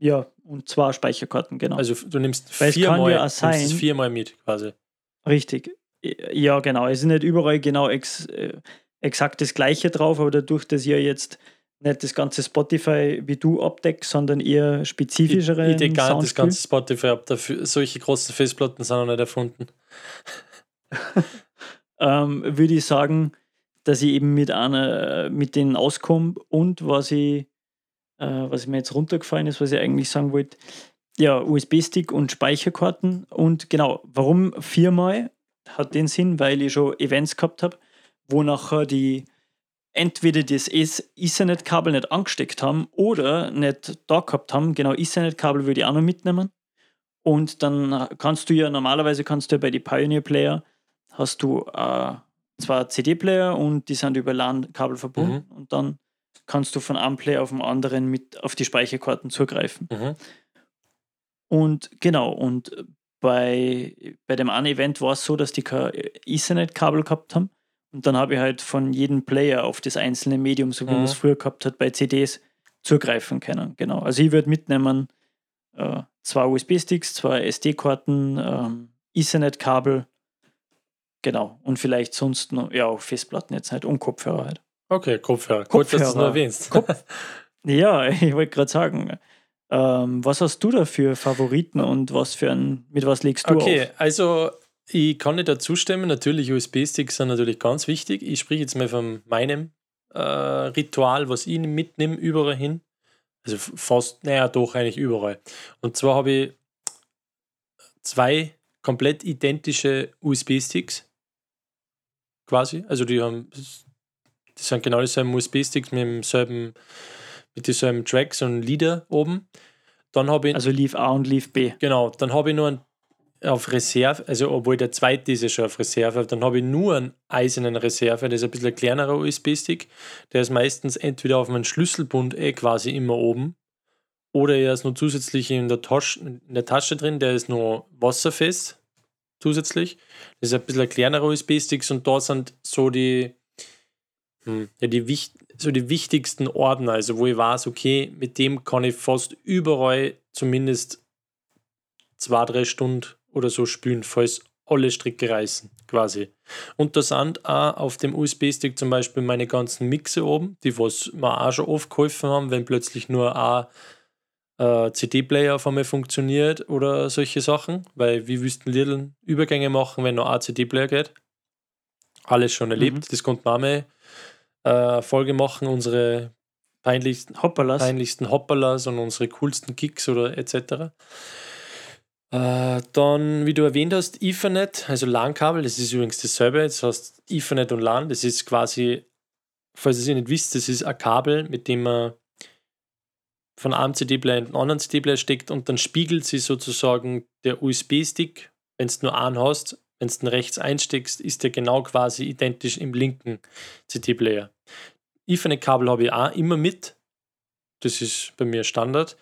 Ja, und zwei Speicherkarten, genau. Also du nimmst Weil viermal, ja nimmst sein- es viermal mit quasi. Richtig. Ja, genau. Es ist nicht überall genau ex, äh, exakt das Gleiche drauf, aber dadurch, dass ihr jetzt nicht das ganze Spotify wie du abdeckt, sondern eher Ich, spezifischere ich decke gar nicht das ganze Spotify ab. Dafür, solche großen Festplatten sind noch nicht erfunden. <laughs> ähm, würde ich sagen, dass ich eben mit einer, mit denen auskomme und was ich, äh, was mir jetzt runtergefallen ist, was ich eigentlich sagen wollte, ja, USB-Stick und Speicherkarten und genau, warum viermal hat den Sinn, weil ich schon Events gehabt habe, wo nachher die entweder das Ethernet-Kabel nicht angesteckt haben oder nicht da gehabt haben. Genau, Ethernet-Kabel würde ich auch noch mitnehmen. Und dann kannst du ja, normalerweise kannst du ja bei den Pioneer-Player hast du äh, zwar CD-Player und die sind über LAN-Kabel verbunden und dann kannst du von einem Player auf den anderen mit auf die Speicherkarten zugreifen. Mhm. Und genau, und bei, bei dem einen Event war es so, dass die kein Ethernet-Kabel gehabt haben. Und dann habe ich halt von jedem Player auf das einzelne Medium, so wie man Mhm. es früher gehabt hat, bei CDs zugreifen können. Genau. Also ich würde mitnehmen äh, zwei USB-Sticks, zwei SD-Karten, ähm, Ethernet-Kabel, genau. Und vielleicht sonst noch, ja, auch Festplatten jetzt nicht und Kopfhörer halt. Okay, Kopfhörer. Gut, dass du es Kopfhörer. noch erwähnst. Kopf- <laughs> Ja, <laughs> ich wollte gerade sagen, ähm, was hast du da für Favoriten und was für ein, mit was legst du Okay, auf? also ich kann nicht dazu stimmen. Natürlich, USB-Sticks sind natürlich ganz wichtig. Ich spreche jetzt mal von meinem äh, Ritual, was ich mitnehme, überall hin. Also fast, naja, doch eigentlich überall. Und zwar habe ich zwei komplett identische USB-Sticks. Quasi. Also die haben, die sind genau dieselben USB-Sticks mit demselben, mit denselben Tracks und Lieder oben. Dann habe ich Also Leaf A und Leaf B. Genau, dann habe ich nur einen auf Reserve, also obwohl der zweite ist ja schon auf Reserve, dann habe ich nur einen eisernen Reserve, das ist ein bisschen ein kleinerer USB-Stick. Der ist meistens entweder auf meinem Schlüsselbund eh quasi immer oben oder er ist nur zusätzlich in der, Tasche, in der Tasche drin, der ist nur wasserfest zusätzlich. Das ist ein bisschen ein kleinerer USB-Stick und da sind so die, hm, ja, die, wich- so die wichtigsten Ordner, also wo ich weiß, okay, mit dem kann ich fast überall zumindest zwei, drei Stunden oder so spielen, falls alle Stricke reißen, quasi. Und da sind auch auf dem USB-Stick zum Beispiel meine ganzen Mixe oben, die was mir auch schon oft geholfen haben, wenn plötzlich nur ein äh, CD-Player auf einmal funktioniert oder solche Sachen, weil wie wüssten Lidl Übergänge machen, wenn nur ein CD-Player geht? Alles schon erlebt, das konnten wir auch mal äh, Folge machen, unsere peinlichsten Hoppalas. peinlichsten Hopperlas und unsere coolsten Kicks oder etc. Äh, dann, wie du erwähnt hast, Ethernet, also LAN-Kabel, das ist übrigens dasselbe. Das heißt Ethernet und LAN, das ist quasi, falls ihr es nicht wisst, das ist ein Kabel, mit dem man von einem CD-Player in den anderen CD-Player steckt und dann spiegelt sich sozusagen der USB-Stick, wenn du nur einen hast, wenn du den rechts einsteckst, ist der genau quasi identisch im linken CD-Player. Ethernet-Kabel habe ich auch immer mit. Das ist bei mir Standard,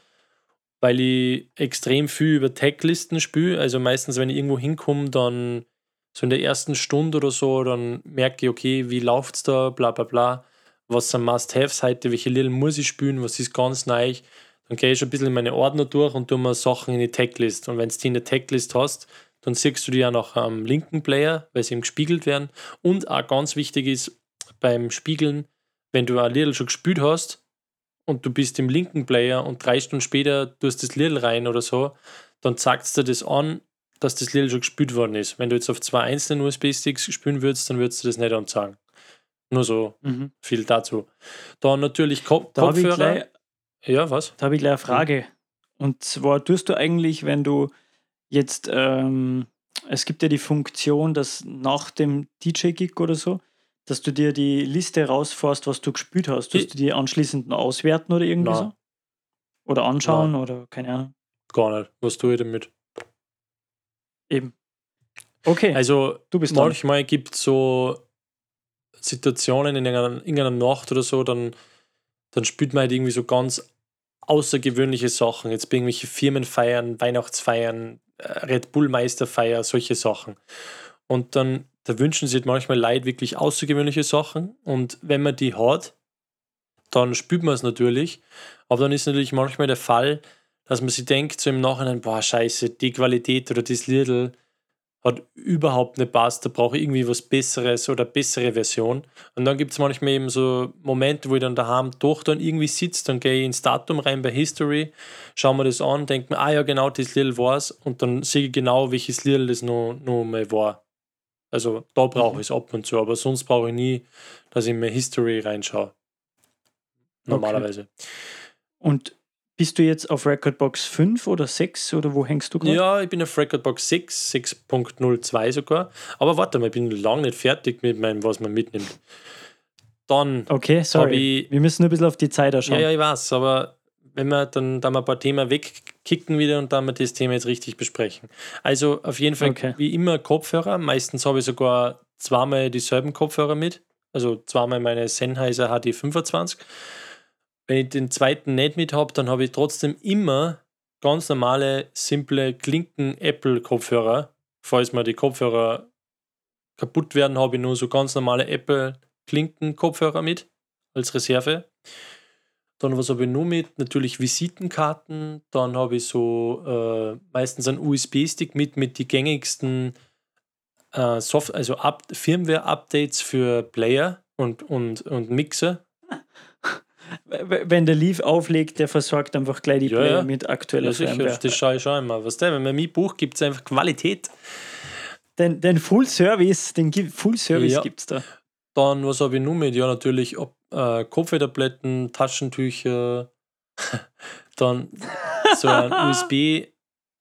weil ich extrem viel über Tag-Listen spiele. Also meistens, wenn ich irgendwo hinkomme, dann so in der ersten Stunde oder so, dann merke ich, okay, wie läuft es da, bla bla bla. Was sind Must-Haves heute, welche Little muss ich spielen, was ist ganz neu. Dann gehe ich schon ein bisschen in meine Ordner durch und tue mir Sachen in die Tag-List. Und wenn du die in der Tag-List hast, dann siehst du die ja noch am linken Player, weil sie eben gespiegelt werden. Und auch ganz wichtig ist beim Spiegeln, wenn du ein Little schon gespielt hast und du bist im linken Player und drei Stunden später tust das Little rein oder so, dann zeigt es dir das an, dass das Little schon gespielt worden ist. Wenn du jetzt auf zwei einzelnen USB-Sticks spielen würdest, dann würdest du das nicht anzeigen. Nur so Mhm. viel dazu. Dann natürlich Ko Da habe Kopfhörer. gleich- Ja, was? da hab ich gleich eine Frage. Und zwar tust du eigentlich, wenn du jetzt, ähm, es gibt ja die Funktion, dass nach dem DJ-Gig oder so, dass du dir die Liste rausfährst, was du gespielt hast. Ich- du die anschließend auswerten oder irgendwie Nein. so? Oder anschauen oder keine Ahnung. Gar nicht. Was tue ich damit? Eben. Okay, Also du bist manchmal gibt es so Situationen in irgendeiner, irgendeiner Nacht oder so, dann, dann spielt man halt irgendwie so ganz außergewöhnliche Sachen. Jetzt bei irgendwelche Firmenfeiern, Weihnachtsfeiern, äh, Red Bull Meisterfeier, solche Sachen. Und dann da wünschen sich manchmal Leute wirklich außergewöhnliche Sachen. Und wenn man die hat, dann spürt man es natürlich. Aber dann ist natürlich manchmal der Fall, dass man sich denkt, so im Nachhinein, boah, scheiße, die Qualität oder das Lidl hat überhaupt nicht passt, da brauche ich irgendwie was Besseres oder bessere Version. Und dann gibt es manchmal eben so Momente, wo ich dann daheim doch dann irgendwie sitze, dann gehe ich ins Datum rein bei History, schaue mir das an, denke mir, ah ja, genau, das Lidl war es und dann sehe ich genau, welches Lidl das noch, noch mal war. Also da brauche Mhm. ich es ab und zu, aber sonst brauche ich nie, dass ich in meine History reinschaue. Normalerweise. Und bist du jetzt auf Recordbox 5 oder 6 oder wo hängst du gerade? Ja, ich bin auf Recordbox 6, 6.02 sogar. Aber warte mal, ich bin lange nicht fertig mit meinem, was man mitnimmt. Dann Okay, sorry. ich. Wir müssen nur ein bisschen auf die Zeit Ja, schauen. ja, ich weiß, aber wenn wir dann, dann mal ein paar Themen wegkicken wieder und dann wir das Thema jetzt richtig besprechen. Also auf jeden Fall Okay. wie immer Kopfhörer. Meistens habe ich sogar zweimal dieselben Kopfhörer mit. Also zweimal meine Sennheiser HD25. Wenn ich den zweiten nicht mit habe, dann habe ich trotzdem immer ganz normale, simple Klinken-Apple-Kopfhörer. Falls mir die Kopfhörer kaputt werden, habe ich nur so ganz normale Apple-Klinken-Kopfhörer mit als Reserve. Dann was habe ich nur mit? Natürlich Visitenkarten. Dann habe ich so äh, meistens einen USB-Stick mit, mit die gängigsten äh, Soft also Up Firmware-Updates für Player und, und, und Mixer. <laughs> Wenn der Leaf auflegt, der versorgt einfach gleich die Ja, Player ja. mit aktueller Ja, sicher, Firmware. das schaue ich schon immer. Was der, wenn man mein Buch gibt es einfach Qualität. Den, den Full Service, den gibt Full Service Ja. gibt's da. Dann, was habe ich nur mit? Ja, natürlich ob, äh, Kopfhörertabletten, Taschentücher, <laughs> dann so ein <laughs> USB,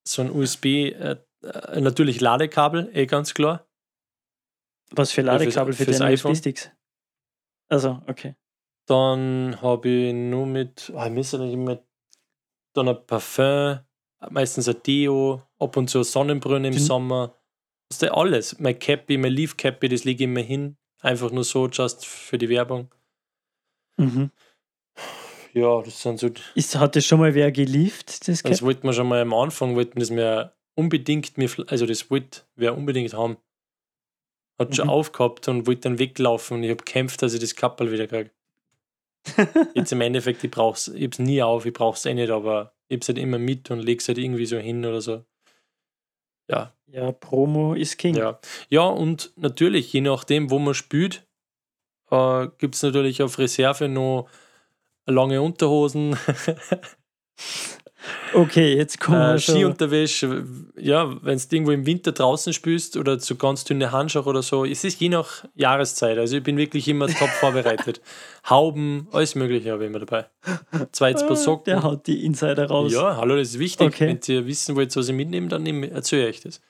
so ein USB, äh, äh, natürlich Ladekabel, eh ganz klar. Was für fürs- Ladekabel für fürs deine iPhone. USB-Sticks? Also, okay. Dann habe ich nur mit, ah, ich müsste nicht immer, dann ein Parfum, meistens ein Deo, ab und zu Sonnenbrille im Den- Sommer. Das ist ja alles. Mein Cappy, mein Leaf Cappy, das lege ich immer hin. Einfach nur so, just für die Werbung. Mhm. Ja, das sind so Ist, hat das schon mal wer geliefert, das Das wollten wir schon mal am Anfang, wollten das mir unbedingt, mir, also das wollte wer unbedingt haben. Hat schon Mhm. aufgehabt und wollte dann weglaufen und ich habe gekämpft, dass ich das Kappel wieder kriege. <laughs> Jetzt im Endeffekt, ich brauch's, ich hab's nie auf, ich brauch's eh nicht, aber ich hab's halt immer mit und leg's halt irgendwie so hin oder so. Ja, Ja, Promo ist King. ja. Ja, und natürlich, je nachdem, wo man spielt, äh, gibt es natürlich auf Reserve noch lange Unterhosen, <laughs> Okay, jetzt kommen äh, wir schon. Skiunterwäsche, ja, wenn du irgendwo im Winter draußen spielst oder so ganz dünne Handschuhe oder so, es ist je nach Jahreszeit. Also ich bin wirklich immer top <laughs> vorbereitet. Hauben, alles Mögliche habe ich immer dabei. Zweites Paar Ah, Socken. Der haut die Insider raus. Ja, hallo, das ist wichtig. Okay. Wenn ihr wissen wollt, was ich mitnehme, dann erzähle ich euch das.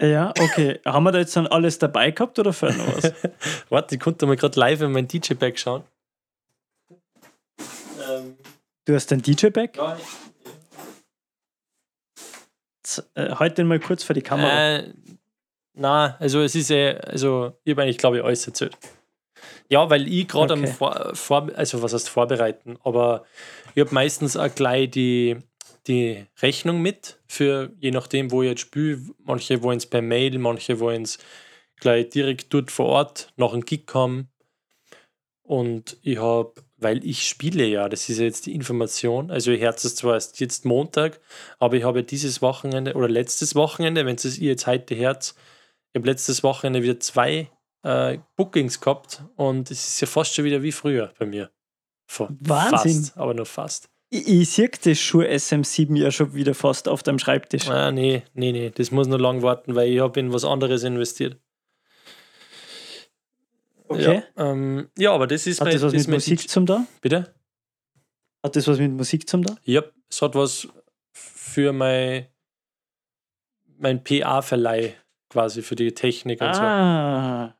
Ja, okay. <laughs> Haben wir da jetzt dann alles dabei gehabt oder fehlt noch was? <laughs> Warte, ich konnte mal gerade live in mein DJ-Bag schauen. Ähm, Du hast dein DJ-Bag? ja, ich- Äh, halt den mal kurz vor die Kamera. Äh, na, also es ist eh, also ich habe eigentlich, glaube ich, alles erzählt. Ja, weil ich gerade Okay. am vor, vor, also was heißt vorbereiten, aber ich habe meistens auch gleich die, die Rechnung mit für je nachdem, wo ich jetzt spiele. Manche wollen es per Mail, manche wollen es gleich direkt dort vor Ort nach einem Gig haben. Und ich habe, weil ich spiele ja, das ist ja jetzt die Information, also ich herz es zwar erst jetzt Montag, aber ich habe dieses Wochenende oder letztes Wochenende, wenn es ihr jetzt heute herz, ich habe letztes Wochenende wieder zwei äh, Bookings gehabt und es ist ja fast schon wieder wie früher bei mir. Fa- Wahnsinn. Fast, aber nur fast. Ich, ich sehe das Schuh SM7 ja schon wieder fast auf deinem Schreibtisch. Ah, nee, nee, nee, das muss noch lang warten, weil ich habe in was anderes investiert. Okay. Ja, ähm, ja aber das ist Hat das was ist mit Musik zum da? Bitte? Hat das was mit Musik zum da? Ja, es hat was für mein, mein PA-Verleih quasi, für die Technik und so. Ah.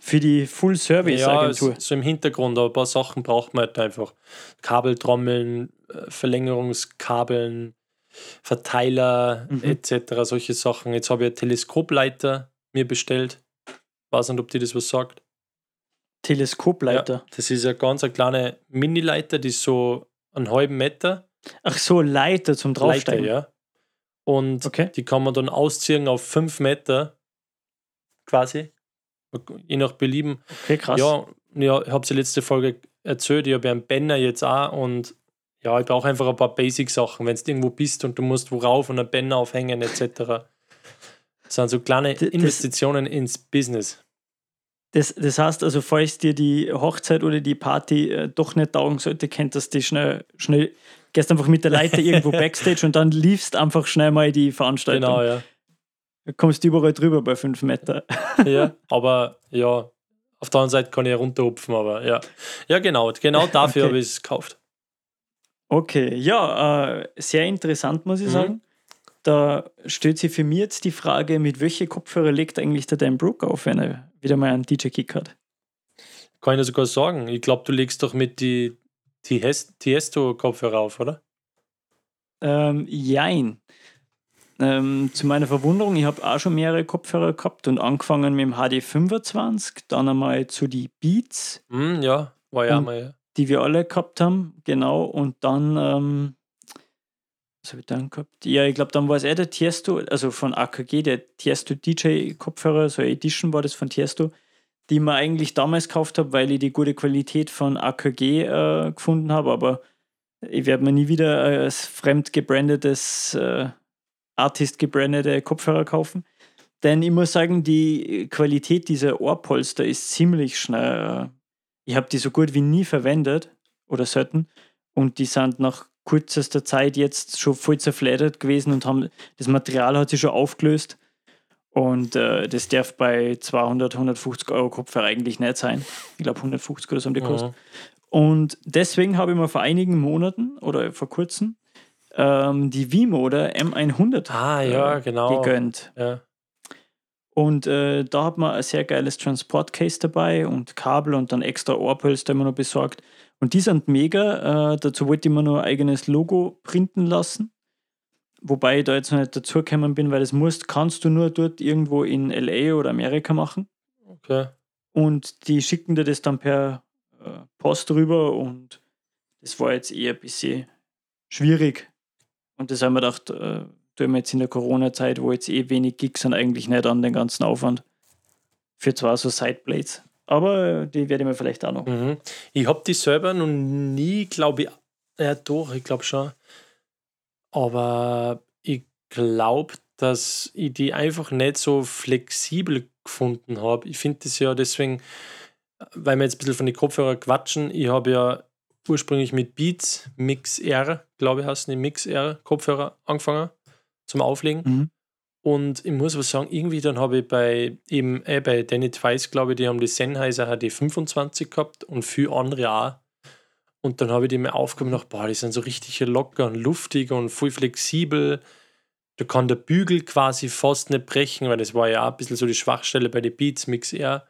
Für die Ja, Full-Service-Agentur. so im Hintergrund, aber ein paar Sachen braucht man halt einfach. Kabeltrommeln, äh, Verlängerungskabeln, Verteiler Mhm. etc. Solche Sachen. Jetzt habe ich einen Teleskopleiter mir bestellt. Weiß nicht, ob dir das was sagt. Teleskopleiter. Das ist eine ganz eine kleine Mini-Leiter, die ist so einen halben Meter. Ach so, Leiter zum Leiter, Draufsteigen. ja. Und Okay. die kann man dann ausziehen auf 5 Meter quasi. Je nach Belieben. Okay, krass. Ja, ja ich habe es ja letzte Folge erzählt, ich habe ja einen Banner jetzt auch und ja, ich brauche einfach ein paar Basic-Sachen, wenn du irgendwo bist und du musst wo rauf und einen Banner aufhängen etc. Das sind so kleine das- Investitionen ins Business. Das, das heißt also, falls dir die Hochzeit oder die Party äh, doch nicht taugen sollte, könntest du die schnell, schnell, gehst einfach mit der Leiter <laughs> irgendwo Backstage und dann liefst einfach schnell mal die Veranstaltung. Genau, ja. Du kommst überall drüber bei 5 Meter. <laughs> ja. Aber ja, auf der anderen Seite kann ich runterhupfen, aber ja. Ja, genau. Genau <laughs> dafür Okay. habe ich es gekauft. Okay, ja, äh, sehr interessant, muss ich Mhm. sagen. Da stellt sich für mich jetzt die Frage, mit welche Kopfhörer legt eigentlich der Dan Brook auf, wenn er wieder mal einen DJ-Kick hat? Kann ich dir sogar sagen. Ich glaube, du legst doch mit die, Tiesto-Kopfhörer auf, oder? Ähm, jein. Ähm, zu meiner Verwunderung, ich habe auch schon mehrere Kopfhörer gehabt und angefangen mit dem HD25, dann einmal zu die Beats, Hm, ja, war ja Und- mal. Ja. die wir alle gehabt haben, genau, und dann, ähm, was habe ich dann gehabt? Ja, ich glaube, dann war es eh der Tiesto, also von AKG, der Tiesto DJ-Kopfhörer, so eine Edition war das von Tiesto, die mir eigentlich damals gekauft habe, weil ich die gute Qualität von AKG äh, gefunden habe, aber ich werde mir nie wieder als fremd gebrandetes, äh, Artist gebrandete Kopfhörer kaufen. Denn ich muss sagen, die Qualität dieser Ohrpolster ist ziemlich schnell. Äh, ich habe die so gut wie nie verwendet oder selten und die sind nach kürzester Zeit jetzt schon voll zerfleddert gewesen und haben das Material hat sich schon aufgelöst und äh, das darf bei 200, 150 Euro Kopfhörer eigentlich nicht sein. Ich glaube 150 oder so haben die gekostet. Mhm. Und deswegen habe ich mir vor einigen Monaten oder vor kurzem ähm, die V-Moder M100 Ah, ja, äh, genau. gegönnt. Ja. Und äh, da hat man ein sehr geiles Transportcase dabei und Kabel und dann extra Ohrpölster immer noch besorgt. Und die sind mega. Äh, dazu wollte ich mir noch ein eigenes Logo printen lassen. Wobei ich da jetzt noch nicht dazugekommen bin, weil das musst, kannst du nur dort irgendwo in LA oder Amerika machen. Okay. Und die schicken dir das dann per äh, Post rüber und das war jetzt eher ein bisschen schwierig. Und das haben wir gedacht, äh, tun wir jetzt in der Corona-Zeit, wo jetzt eh wenig Gigs sind, eigentlich nicht an den ganzen Aufwand. Für zwar so Sideblades. Aber äh, die werde ich mir vielleicht auch noch. Mhm. Ich habe die selber noch nie, glaube ich, ja doch, ich glaube schon. Aber ich glaube, dass ich die einfach nicht so flexibel gefunden habe. Ich finde das ja deswegen, weil wir jetzt ein bisschen von den Kopfhörern quatschen, ich habe ja ursprünglich mit Beats Mix R, glaube ich, heißen die Mix R Kopfhörer angefangen zum Auflegen. Mhm. Und ich muss was sagen, irgendwie dann habe ich bei eben äh, bei Danny Twice, glaube ich, die haben die Sennheiser HD25 gehabt und viele andere auch. Und dann habe ich die mir aufgenommen und boah, die sind so richtig locker und luftig und voll flexibel. Da kann der Bügel quasi fast nicht brechen, weil das war ja auch ein bisschen so die Schwachstelle bei den Beats Mix R.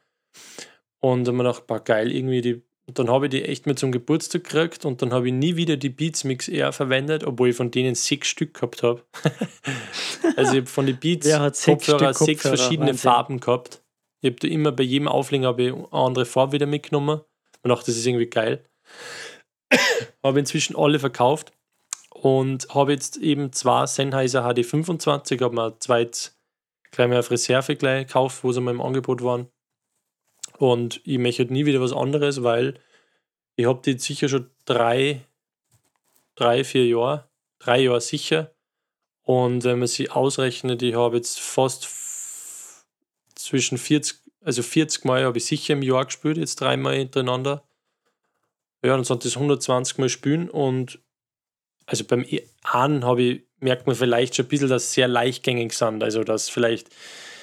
Und dann habe ich mir gedacht, boah, geil, irgendwie die. Und dann habe ich die echt mit zum Geburtstag gekriegt und dann habe ich nie wieder die Beats Mix R verwendet, obwohl ich von denen sechs Stück gehabt habe. <laughs> also ich habe von den Beats sechs Kopfhörer sechs verschiedene Wahnsinn. Farben gehabt. Ich habe da immer bei jedem Auflegen habe ich eine andere Farbe wieder mitgenommen. Und dachte, das ist irgendwie geil. <coughs> habe inzwischen alle verkauft und habe jetzt eben zwei Sennheiser HD25, habe mir zwei gleich mal auf Reserve gleich gekauft, wo sie mal im Angebot waren. Und ich möchte nie wieder was anderes, weil ich habe die sicher schon drei, drei, vier Jahre, drei Jahre sicher. Und wenn man sie ausrechnet, ich habe jetzt fast zwischen 40, also 40 Mal habe ich sicher im Jahr gespielt, jetzt dreimal hintereinander. Ja, dann sind das 120 Mal spielen und also beim e- einen habe ich, merkt man vielleicht schon ein bisschen, dass sie sehr leichtgängig sind, also dass vielleicht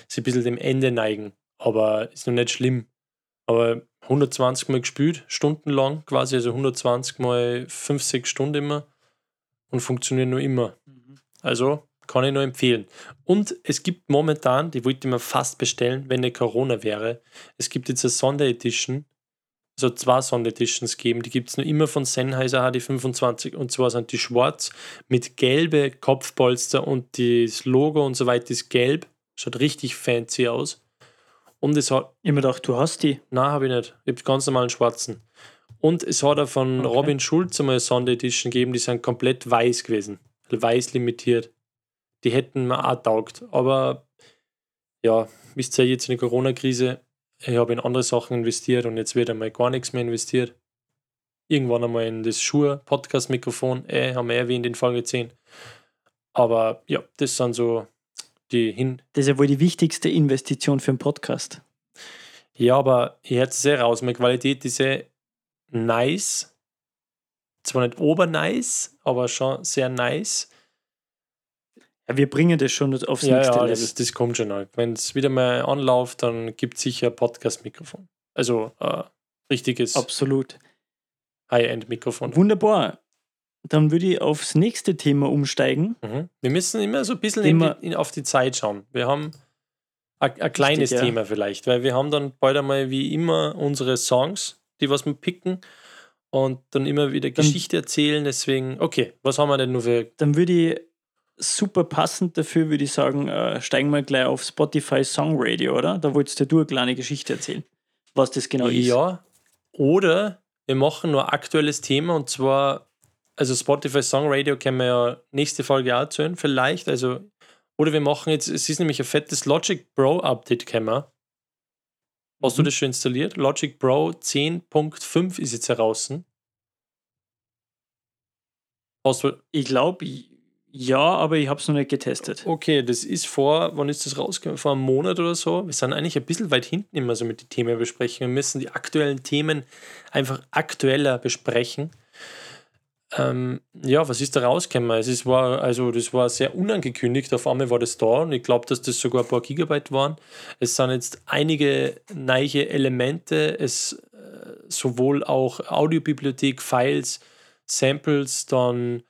sie ein bisschen dem Ende neigen, aber ist noch nicht schlimm. Aber 120 Mal gespielt, stundenlang quasi, also 120 mal 5, 6 Stunden immer und funktionieren nur immer. Also kann ich nur empfehlen. Und es gibt momentan, die wollte ich mir fast bestellen, wenn eine Corona wäre. Es gibt jetzt eine Sonderedition, also zwei Sondereditions geben. Die gibt es nur immer von Sennheiser HD25 und zwar sind die schwarz mit gelbe Kopfpolster und das Logo und so weiter ist gelb. Schaut richtig fancy aus. Und es hat. Ich mir gedacht, du hast die. Nein, habe ich nicht. Ich habe ganz normalen schwarzen. Und es hat auch von Okay. Robin Schulz einmal eine Sonderedition gegeben, die sind komplett weiß gewesen. Weiß limitiert. Die hätten mir auch taugt. Aber ja, wisst ihr jetzt in der Corona-Krise, ich habe in andere Sachen investiert und jetzt wird einmal gar nichts mehr investiert. Irgendwann einmal in das Shure-Podcast-Mikrofon, äh, haben wir erwähnt in Folge 10. Aber ja, das sind so die hin. Das ist ja wohl die wichtigste Investition für einen Podcast. Ja, aber ich hätte es sehr raus. Meine Qualität ist sehr nice. Zwar nicht obernice, aber schon sehr nice. Ja, wir bringen das schon aufs ja, nächste ja, Level. das, das kommt schon halt. Wenn es wieder mal anläuft, dann gibt es sicher ein Podcast-Mikrofon. Also äh, richtiges Absolut. High-End-Mikrofon. Wunderbar. Dann würde ich aufs nächste Thema umsteigen. Mhm. Wir müssen immer so ein bisschen in die, in, auf die Zeit schauen. Wir haben ein, ein kleines ja. Thema vielleicht, weil wir haben dann bald einmal wie immer unsere Songs, die was wir picken und dann immer wieder Dann- Geschichte erzählen. Deswegen, okay, was haben wir denn nur für Dann würde ich super passend dafür, würde ich sagen, äh, steigen wir gleich auf Spotify Song Radio, oder? Da wolltest du eine kleine Geschichte erzählen, was das genau ist. Ja. Oder wir machen nur ein aktuelles Thema und zwar, also Spotify Song Radio können wir ja nächste Folge auch erzählen, vielleicht. Also, oder wir machen jetzt, es ist nämlich ein fettes Logic Pro Update, können wir. Hast du Mhm. das schon installiert? Logic Pro 10.5 ist jetzt heraus. Hast du, Ich glaube, ja, aber ich habe es noch nicht getestet. okay, das ist vor, wann ist das rausgekommen? Vor einem Monat oder so. Wir sind eigentlich ein bisschen weit hinten immer so mit den Themen besprechen. Wir müssen die aktuellen Themen einfach aktueller besprechen. Ähm, ja, was ist da rausgekommen? Es ist, war, also, das war sehr unangekündigt. Auf einmal war das da und ich glaube, dass das sogar ein paar Gigabyte waren. Es sind jetzt einige neue Elemente. Es äh, sowohl auch Audiobibliothek, Files, Samples, dann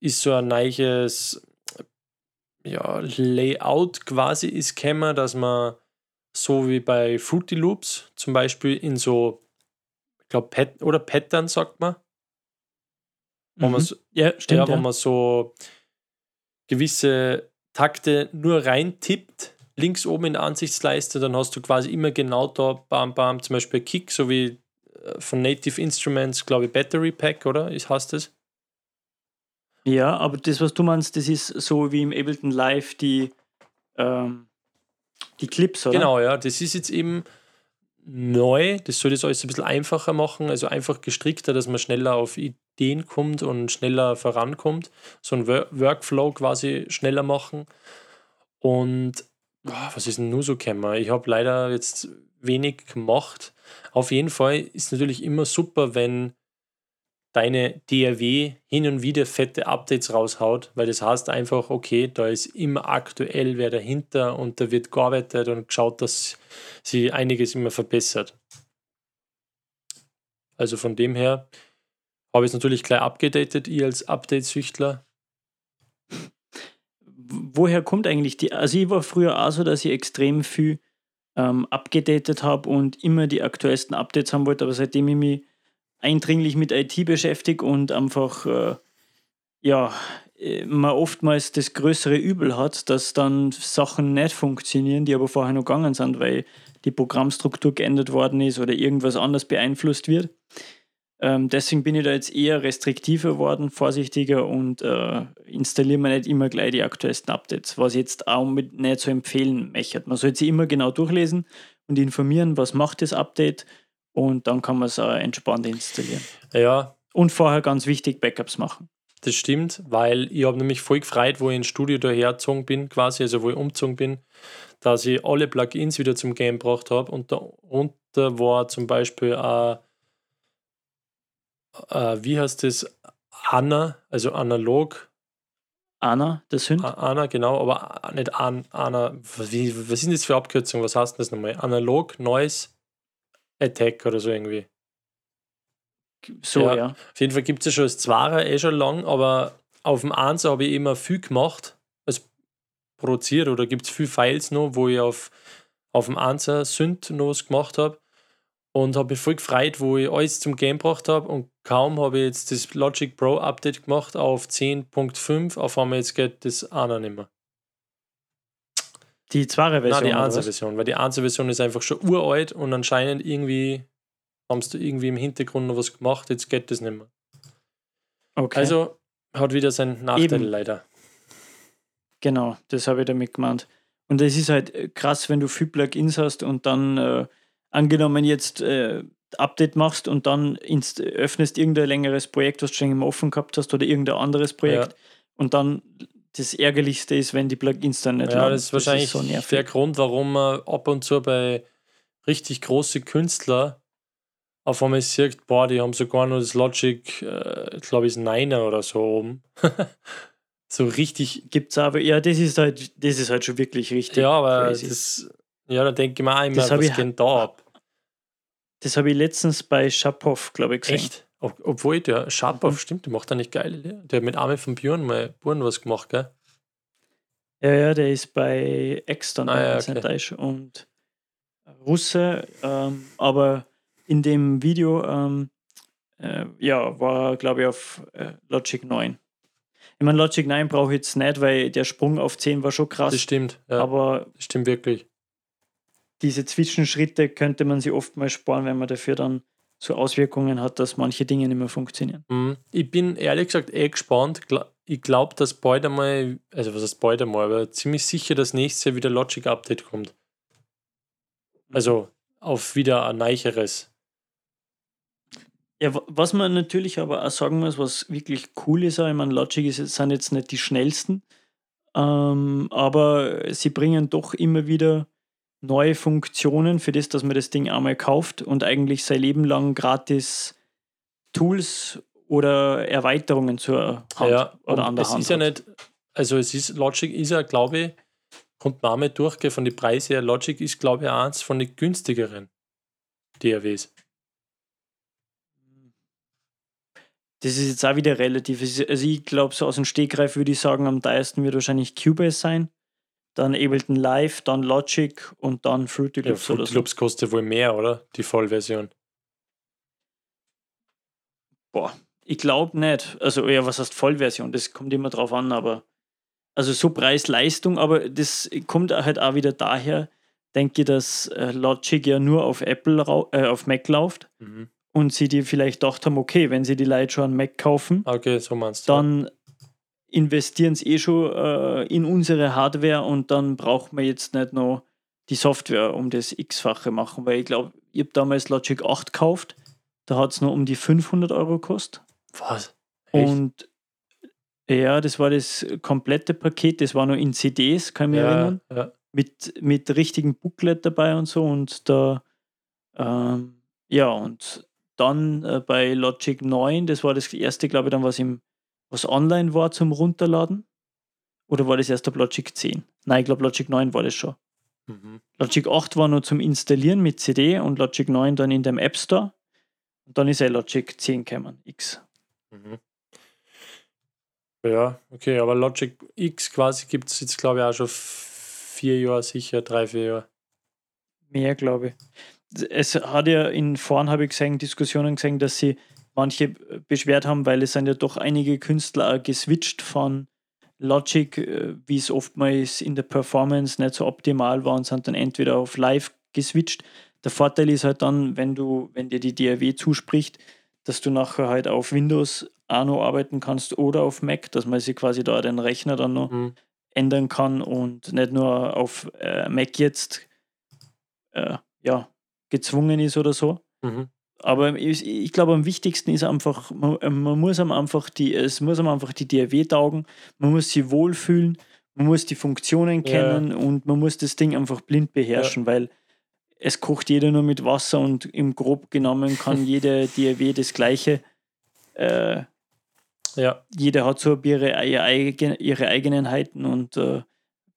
ist so ein neues ja, Layout quasi ist gekommen, dass man so wie bei Fruity Loops zum Beispiel in so, ich glaube, Pat oder Pattern sagt man, man Mhm. so, Ja, stimmt. ja, wo Ja, man so gewisse Takte nur reintippt, links oben in der Ansichtsleiste, dann hast du quasi immer genau da, bam, bam, zum Beispiel Kick, so wie äh, von Native Instruments, glaube ich, Battery Pack, oder? Ist, heißt das? ja, aber das, was du meinst, das ist so wie im Ableton Live die, ähm, die Clips, oder? Genau, ja. Das ist jetzt eben neu. Das soll das alles ein bisschen einfacher machen, also einfach gestrickter, dass man schneller auf Ideen kommt und schneller vorankommt. So ein Wor- Workflow quasi schneller machen. Und boah, was ist denn nur so gekommen? Ich habe leider jetzt wenig gemacht. Auf jeden Fall ist natürlich immer super, wenn deine DRW hin und wieder fette Updates raushaut, weil das heißt einfach, okay, da ist immer aktuell wer dahinter und da wird gearbeitet und geschaut, dass sie einiges immer verbessert. Also von dem her habe ich es natürlich gleich abgedatet, ich als Update-Süchtler. woher kommt eigentlich die? Also ich war früher auch so, dass ich extrem viel ähm, abgedatet habe und immer die aktuellsten Updates haben wollte, aber seitdem ich mich eindringlich mit IT beschäftige und einfach äh, ja äh, man oftmals das größere Übel hat, dass dann Sachen nicht funktionieren, die aber vorher noch gegangen sind, weil die Programmstruktur geändert worden ist oder irgendwas anders beeinflusst wird. Ähm, deswegen bin ich da jetzt eher restriktiver geworden, vorsichtiger und äh, installiere mir nicht immer gleich die aktuellsten Updates, was ich jetzt auch mit nicht so empfehlen möchte. Man sollte sich immer genau durchlesen und informieren, was macht das Update und dann kann man es auch entspannt installieren. Ja, Und vorher ganz wichtig, Backups machen. das stimmt, weil ich habe nämlich voll gefreut, wo ich ins Studio dahergezogen bin, quasi, also wo ich umgezogen bin, dass ich alle Plugins wieder zum Game gebracht habe und darunter war zum Beispiel auch, äh, wie heißt das, Anna, also analog, Anna, das Hund? A- Anna, genau, aber nicht An, Anna, was, wie, was denn das für Abkürzung, was heißt denn das nochmal? Analog Noise Attack oder so irgendwie. So, ja. ja. Auf jeden Fall gibt es ja schon das Zwarer eh schon lang, aber auf dem Einser habe ich immer viel gemacht. Also produziert oder gibt es viele Files noch, wo ich auf, auf dem Answer Synth noch was gemacht habe und habe mich voll gefreut, wo ich alles zum Game gebracht habe und kaum habe ich jetzt das Logic Pro Update gemacht auf 10.5, auf einmal jetzt geht das noch nicht mehr. Die zweite Version. Nein, die was? Answer-Version, weil die Answer-Version ist einfach schon uralt und anscheinend irgendwie haben sie irgendwie im Hintergrund noch was gemacht, jetzt geht das nicht mehr. Okay. Also hat wieder seinen Nachteil Eben. leider. Genau, das habe ich damit gemeint. Und es ist halt äh, krass, wenn du viel Plugins hast und dann äh, angenommen jetzt äh, Update machst und dann inst öffnest irgendein längeres Projekt, was du schon immer offen gehabt hast oder irgendein anderes Projekt und dann das Ärgerlichste ist, wenn die Plugins dann nicht Ja, laden. das ist wahrscheinlich so nervig. der Grund, warum man ab und zu bei richtig großen Künstlern auf einmal sieht, boah, die haben sogar nur das Logic, äh, glaube ich, ist Niner oder so oben. <laughs> so richtig, Gibt's aber, ja, das ist halt, das ist halt schon wirklich richtig. ja, aber crazy. das, ja, da denke ich mir auch immer, Das was ich- geht da ab? Das habe ich letztens bei Schapov, glaube ich, gesehen. Echt? Ob, obwohl der Sharpov, Mhm. stimmt, der macht da nicht geile Lieder. Der hat mit Arme von Björn mal Buren was gemacht, gell? Ja, ja, der ist bei Extern, Ah, ja, okay. und Russe, ähm, aber in dem Video, ähm, äh, ja, war glaube ich auf äh, Logic 9. Ich meine, Logic 9 brauche ich jetzt nicht, weil der Sprung auf 10 war schon krass, Das stimmt, ja, aber das stimmt wirklich. Diese Zwischenschritte könnte man sich oft mal sparen, wenn man dafür dann so Auswirkungen hat, dass manche Dinge nicht mehr funktionieren. Mhm. Ich bin ehrlich gesagt eh gespannt. Ich glaube, dass bald einmal, also was heißt bald einmal, aber ziemlich sicher, dass nächstes Jahr wieder Logic Update kommt. Also auf wieder ein neicheres. Ja, wa- was man natürlich aber auch sagen muss, was wirklich cool ist, auch, ich meine, Logic ist, sind jetzt nicht die schnellsten, ähm, aber sie bringen doch immer wieder neue Funktionen für das, dass man das Ding einmal kauft und eigentlich sein Leben lang gratis Tools oder Erweiterungen zur Hand ja, oder an der es Hand ist ja hat. nicht, also es ist, Logic ist ja, glaube ich, kommt man auch mal durchgehen von den Preisen her. Logic ist, glaube ich, eins von den günstigeren DAWs. Das ist jetzt auch wieder relativ. Also ich glaube, so aus dem Stegreif würde ich sagen, am teuersten wird wahrscheinlich Cubase sein, dann Ableton Live, dann Logic und dann Fruity Ja, Loops oder Fruity so. Loops kostet wohl mehr, oder? Die Vollversion. Boah, ich glaube nicht. Also, ja, was heißt Vollversion? Das kommt immer drauf an, aber. Also, so Preis-Leistung, aber das kommt halt auch wieder daher, denke ich, dass äh, Logic ja nur auf Apple, äh, auf Mac läuft Mhm. und sie die vielleicht gedacht haben, okay, wenn sie die Leute schon einen Mac kaufen, Okay, so meinst du. dann investieren sie eh schon äh, in unsere Hardware und dann braucht man jetzt nicht noch die Software um das x-fache machen, weil ich glaube, ich habe damals Logic 8 gekauft, da hat es nur um die 500 Euro gekostet. Was? Echt? Und ja, das war das komplette Paket, das war nur in CDs, kann ich mich ja, erinnern, ja. mit, mit richtigen Booklet dabei und so. Und da, ähm, ja, und dann äh, bei Logic 9, das war das erste, glaube ich, dann was im, was online war zum Runterladen. Oder war das erst ab Logic 10? Nein, ich glaube Logic 9 war das schon. Mhm. Logic 8 war nur zum Installieren mit CD und Logic 9 dann in dem App Store. Und dann ist ja Logic 10 gekommen, X. Mhm. Ja, okay, aber Logic X quasi gibt es jetzt, glaube ich, auch schon vier Jahre sicher, drei, vier Jahre. Mehr, glaube ich. Es hat ja in vorn, habe ich gesehen, Diskussionen gesehen, dass sie manche beschwert haben, weil es sind ja doch einige Künstler auch geswitcht von Logic, äh, wie es oftmals in der Performance nicht so optimal war und sind dann entweder auf Live geswitcht. Der Vorteil ist halt dann, wenn du, wenn dir die DAW zuspricht, dass du nachher halt auf Windows noch arbeiten kannst oder auf Mac, dass man sich quasi da den Rechner dann noch Mhm. ändern kann und nicht nur auf äh, Mac jetzt äh, ja, gezwungen ist oder so. Mhm. Aber ich, ich glaube, am wichtigsten ist einfach, man, man muss am einfach die, es muss am einfach die DAW taugen, man muss sie wohlfühlen, man muss die Funktionen Ja. kennen und man muss das Ding einfach blind beherrschen, weil es kocht jeder nur mit Wasser und im Grob genommen kann <laughs> jede DAW das Gleiche. Äh, Ja, jeder hat so ihre, ihre, ihre Eigenheiten und äh,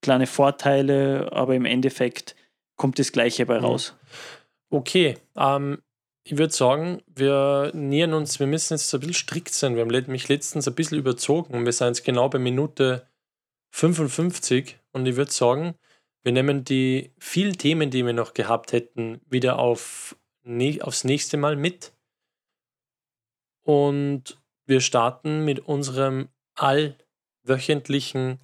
kleine Vorteile, aber im Endeffekt kommt das Gleiche bei Mhm. raus. okay. Ähm, ich würde sagen, wir nähern uns, wir müssen jetzt ein bisschen strikt sein. Wir haben mich letztens ein bisschen überzogen wir sind jetzt genau bei Minute 55 und ich würde sagen, wir nehmen die vielen Themen, die wir noch gehabt hätten, wieder auf, aufs nächste Mal mit. Und wir starten mit unserem allwöchentlichen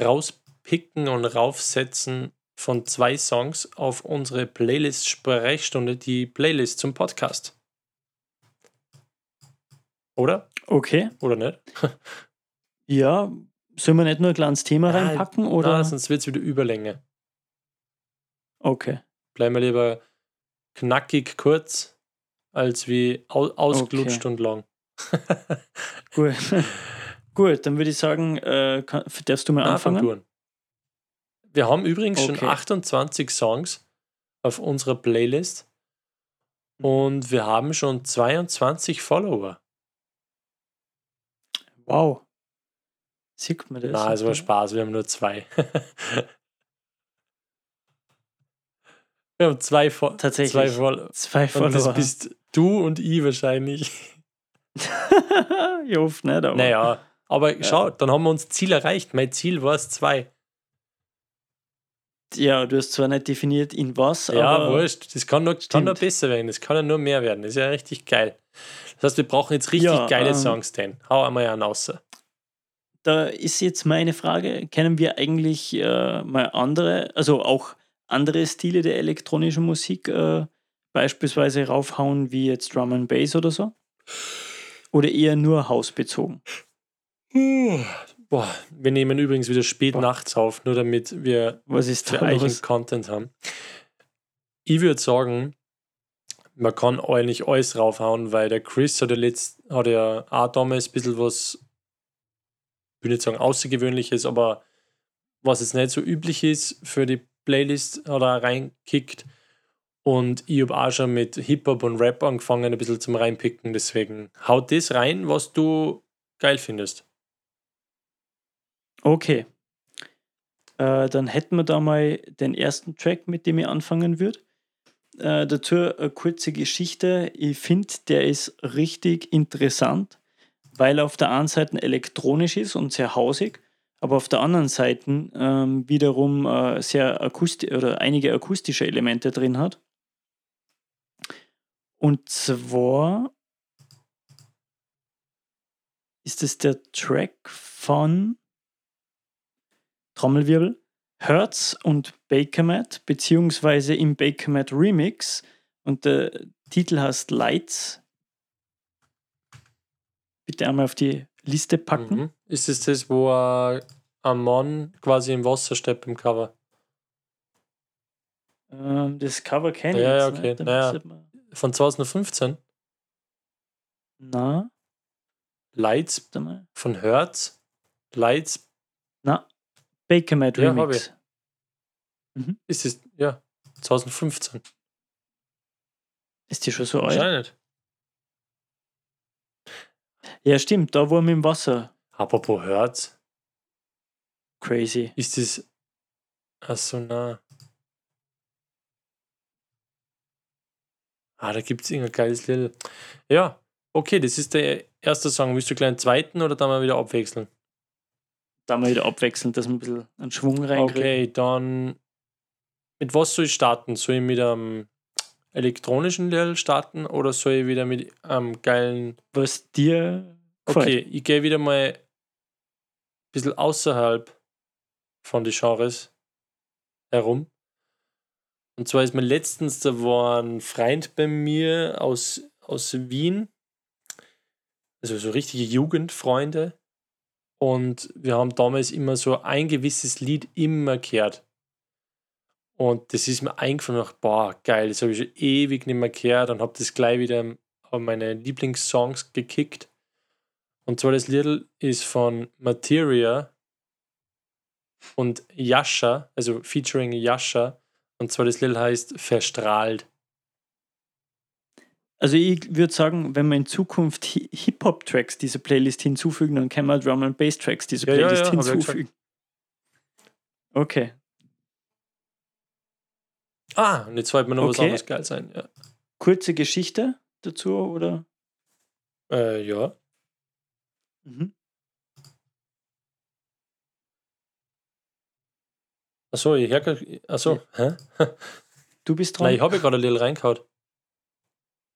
Rauspicken und Raufsetzen von zwei Songs auf unsere Playlist Sprechstunde, die Playlist zum Podcast. Oder? Okay. Oder nicht? <laughs> Ja, sollen wir nicht nur ein kleines Thema Ja, reinpacken? Oder? Na, sonst wird es wieder Überlänge. okay. Bleiben wir lieber knackig kurz, als wie au ausgelutscht und lang. <laughs> Gut. <laughs> Gut, dann würde ich sagen, äh, kann, darfst du mal anfangen? du an. Wir haben übrigens schon Okay. 28 Songs auf unserer Playlist und wir haben schon 22 Follower. Wow. Sieht man das? Na, es war Spaß, wir haben nur zwei. <laughs> wir haben zwei, Fo Tatsächlich. zwei Follower. Zwei Und das Follower. bist du und ich wahrscheinlich. <laughs> ich hoffe nicht, aber. Naja, aber schau, dann haben wir uns Ziel erreicht. Mein Ziel war es zwei. Ja, du hast zwar nicht definiert, in was, Ja, aber. wurscht. Das kann nur, kann Stimmt. besser werden. Das kann ja nur mehr werden. Das ist ja richtig geil. Das heißt, wir brauchen jetzt richtig Ja, geile ähm, Songs, denn. Hau einmal einen raus. Da ist jetzt meine Frage: Kennen wir eigentlich äh, mal andere, also auch andere Stile der elektronischen Musik äh, beispielsweise raufhauen, wie jetzt Drum and Bass oder so? Oder eher nur hausbezogen? Boah, wir nehmen übrigens wieder spät Boah. nachts auf, nur damit wir Was ist da los? Content haben. Ich würde sagen, man kann eigentlich alles raufhauen, weil der Chris hat ja, letzt, hat ja auch damals ein bisschen was, ich will nicht sagen Außergewöhnliches, aber was jetzt nicht so üblich ist für die Playlist, hat er reinkickt. Und ich habe auch schon mit Hip-Hop und Rap angefangen, ein bisschen zum Reinpicken. Deswegen haut das rein, was du geil findest. Okay. Äh, dann hätten wir da mal den ersten Track, mit dem ich anfangen würde. Äh, dazu eine kurze Geschichte. Ich finde, der ist richtig interessant, weil er auf der einen Seite elektronisch ist und sehr hausig, aber auf der anderen Seite ähm, wiederum äh, sehr akustisch oder einige akustische Elemente drin hat. Und zwar ist es der Track von Trommelwirbel, Hertz und Bakermat, beziehungsweise im Bakermat Remix. Und der Titel heißt Lights. Bitte einmal auf die Liste packen. Mhm. Ist es das, wo äh, Mann quasi im Wasser steppt im Cover? Ähm, das Cover kenne ich Ja, okay. Da Naja. Von 2015? Na, Lights von Hertz? Lights? Na, Bakermat Ja, hab Remix. Ist es, ja, 2015. Ist die schon so alt? Wahrscheinlich. Ja, stimmt. Da war wir im Wasser. Apropos Hertz, Crazy. ist es. Achso, na. Ah, da gibt es irgendein geiles Lied. Ja, okay, das ist der erste Song. Willst du gleich einen zweiten oder dann mal wieder abwechseln? Da mal wieder abwechselnd, dass wir ein bisschen einen Schwung reinkriegen. Okay, dann. Mit was soll ich starten? Soll ich mit einem elektronischen Lied starten oder soll ich wieder mit einem geilen. Was dir gefällt. Okay, ich gehe wieder mal ein bisschen außerhalb von den Genres herum. Und zwar ist mir letztens, da war ein Freund bei mir aus, aus Wien, also so richtige Jugendfreunde. Und wir haben damals immer so ein gewisses Lied immer gehört. Und das ist mir eingefallen, nach, boah, geil, das habe ich schon ewig nicht mehr gehört und habe das gleich wieder auf meine Lieblingssongs gekickt. Und zwar das Lied ist von Materia und Yasha, also featuring Yasha. Und zwar das Lied heißt Verstrahlt. Also ich würde sagen, wenn wir in Zukunft Hi- Hip-Hop-Tracks diese Playlist hinzufügen, dann können wir Drum and Bass-Tracks diese Ja, Playlist ja, ja hinzufügen. Okay. Ah, und jetzt fällt mir noch was Okay. anderes geil sein. Kurze Geschichte dazu, oder? äh, ja. Mhm. Achso, ich herke. Achso, hä? Du bist dran. Nein, ich habe gerade ein Lied reingehauen.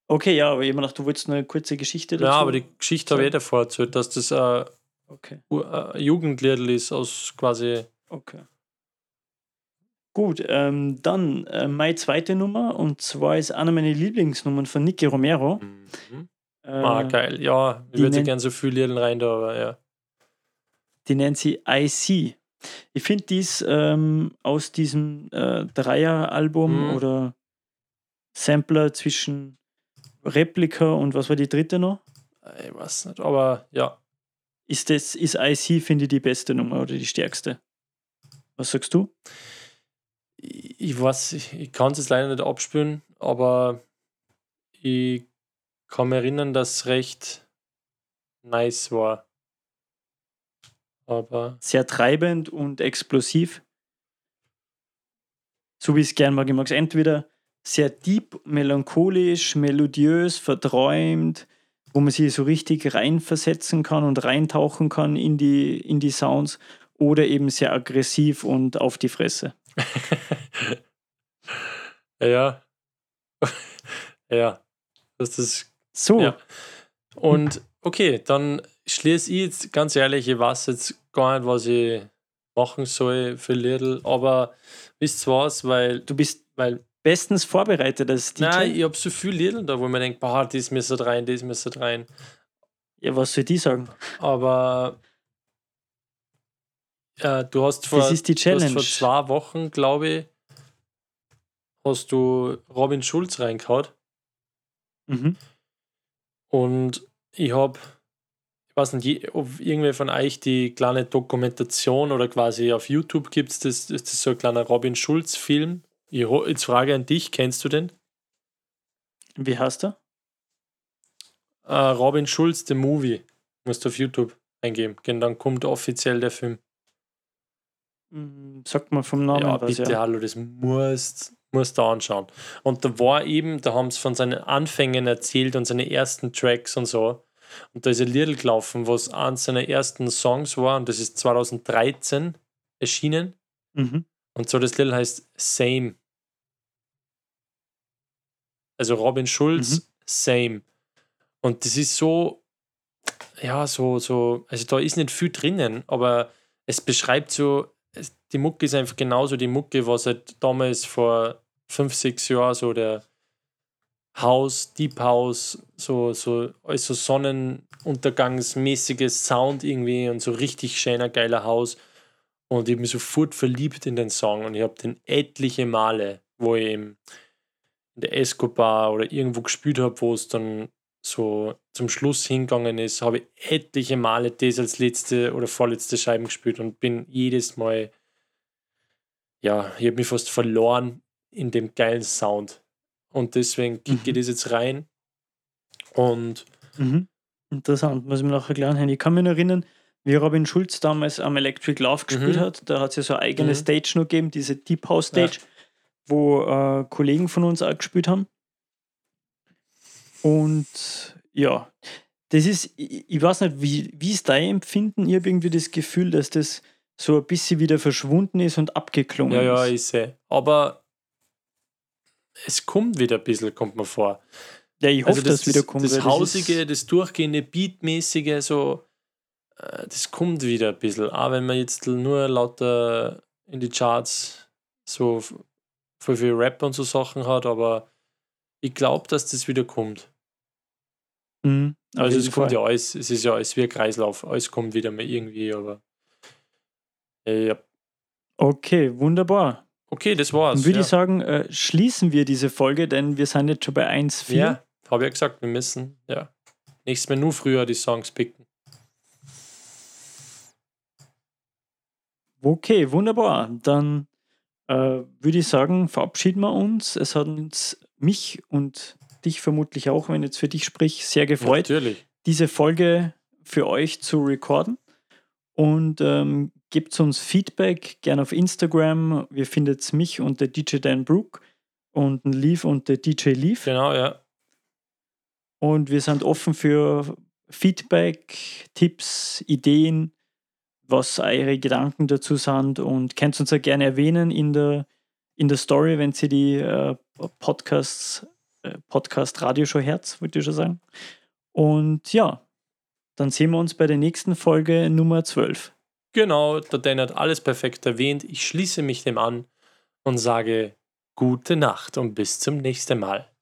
Okay, ja, aber ich hab mir gedacht, du wolltest eine kurze Geschichte dazu. Ja, aber die Geschichte habe ich eh davor erzählt, dass das ein Okay, ein Jugendlied ist aus quasi. okay. Gut, ähm, dann äh, meine zweite Nummer und zwar ist eine meiner Lieblingsnummern von Nicky Romero. Mhm. Äh, Ah, geil. Ja, ich würde nennt- gern so viel Lieder rein da, aber ja. Die nennt sie I See. Ich finde dies ähm, aus diesem äh, Dreier-Album Mhm. oder Sampler zwischen Replika und was war die dritte noch? Ich weiß nicht, aber ja. Ist das, ist I See, finde ich, die beste Nummer oder die stärkste? Was sagst du? Ich, ich weiß, ich, ich kann es jetzt leider nicht abspülen, aber ich kann mich erinnern, dass es recht nice war. Aber Sehr treibend und explosiv. So wie ich es gern mag. Ich mag es entweder sehr deep, melancholisch, melodiös, verträumt, wo man sich so richtig reinversetzen kann und reintauchen kann in die, in die Sounds, oder eben sehr aggressiv und auf die Fresse. <laughs> ja. <laughs> ja. Das ist So, Ja. Und okay, dann schließe ich jetzt ganz ehrlich, ich weiß jetzt gar nicht, was ich machen soll für Lidl, aber wisst was, weil, du bist weil bestens vorbereitet als DJ. nein, ich habe so viel Lidl da, wo man denkt, boah, das müsste rein, das müsste rein. ja, was soll die sagen? Aber äh, du hast vor, Das ist die du hast Challenge. vor zwei Wochen, glaube ich, hast du Robin Schulz reingehauen. Mhm. Und ich habe, ich weiß nicht, ob irgendwer von euch die kleine Dokumentation oder quasi auf YouTube gibt es, das, das ist so ein kleiner Robin Schulz-Film. Ho- jetzt frage an dich, kennst du den? Wie heißt er? Äh, Robin Schulz, The Movie. Musst du auf YouTube eingeben. Genau, dann kommt offiziell der Film. Mm, Sagt man vom Namen ja, was, bitte, ja. hallo, das musst, musst du anschauen. Und da war eben, da haben sie von seinen Anfängen erzählt und seine ersten Tracks und so. Und da ist ein Lied gelaufen, was eins seiner ersten Songs war und das ist 2013 erschienen. Mhm. Und so das Lied heißt Same. Also Robin Schulz, Mhm. Same. Und das ist so, ja, so, so, also da ist nicht viel drinnen, aber es beschreibt so, die Mucke ist einfach genauso die Mucke, was halt damals vor fünf, sechs Jahren so der House, Deep House, so, so, also sonnenuntergangsmäßiges Sound irgendwie und so richtig schöner, geiler Haus. Und ich bin sofort verliebt in den Song und ich habe den etliche Male, wo ich im, in der Escobar oder irgendwo gespielt habe, wo es dann so zum Schluss hingegangen ist, habe ich etliche Male das als letzte oder vorletzte Scheiben gespielt und bin jedes Mal, ja, ich habe mich fast verloren in dem geilen Sound. Und deswegen kicke ich Mhm. das jetzt rein. Und Mhm. Interessant, muss ich mir noch erklären. Ich kann mich noch erinnern, wie Robin Schulz damals am Electric Love gespielt Mhm. hat. Da hat es ja so eine eigene Mhm. Stage noch gegeben, diese Deep House Stage, wo äh, Kollegen von uns auch gespielt haben. Und ja, das ist, ich, ich weiß nicht, wie, wie ist dein Empfinden? Ich habe irgendwie das Gefühl, dass das so ein bisschen wieder verschwunden ist und abgeklungen ja, ja, ist. ich sehe. Aber es kommt wieder ein bisschen, kommt mir vor. Ja, ich hoffe, Also dass es wieder kommt. Das, das Hausige, das durchgehende, Beatmäßige, so, äh, das kommt wieder ein bisschen. Auch wenn man jetzt nur lauter in die Charts so voll viel Rap und so Sachen hat, aber ich glaube, dass das wieder kommt. Mhm, Also es kommt Fall. ja alles, es ist ja alles wie ein Kreislauf, alles kommt wieder mal irgendwie, aber äh, ja. Okay, wunderbar. Okay, das war's. Dann würde ja. ich sagen, äh, schließen wir diese Folge, denn wir sind jetzt schon bei 1,4. Ja, habe ja gesagt, wir müssen, ja. Nächstes Mal nur früher die Songs picken. Okay, wunderbar. Dann äh, würde ich sagen, verabschieden wir uns. Es hat uns mich und dich vermutlich auch, wenn ich jetzt für dich sprich, sehr gefreut, Natürlich. diese Folge für euch zu recorden. Und ähm, gebt uns Feedback gerne auf Instagram. Wir findet mich unter DJ Dan Brook und ein Leaf unter DJ Leaf. Genau, ja. Und wir sind offen für Feedback, Tipps, Ideen, was eure Gedanken dazu sind und könnt uns ja gerne erwähnen in der, in der Story, wenn sie die äh, Podcasts, äh, Podcast Radioshow Herz, würde ich schon sagen. Und ja, dann sehen wir uns bei der nächsten Folge Nummer 12. Genau, der Dan hat alles perfekt erwähnt. Ich schließe mich dem an und sage gute Nacht und bis zum nächsten Mal.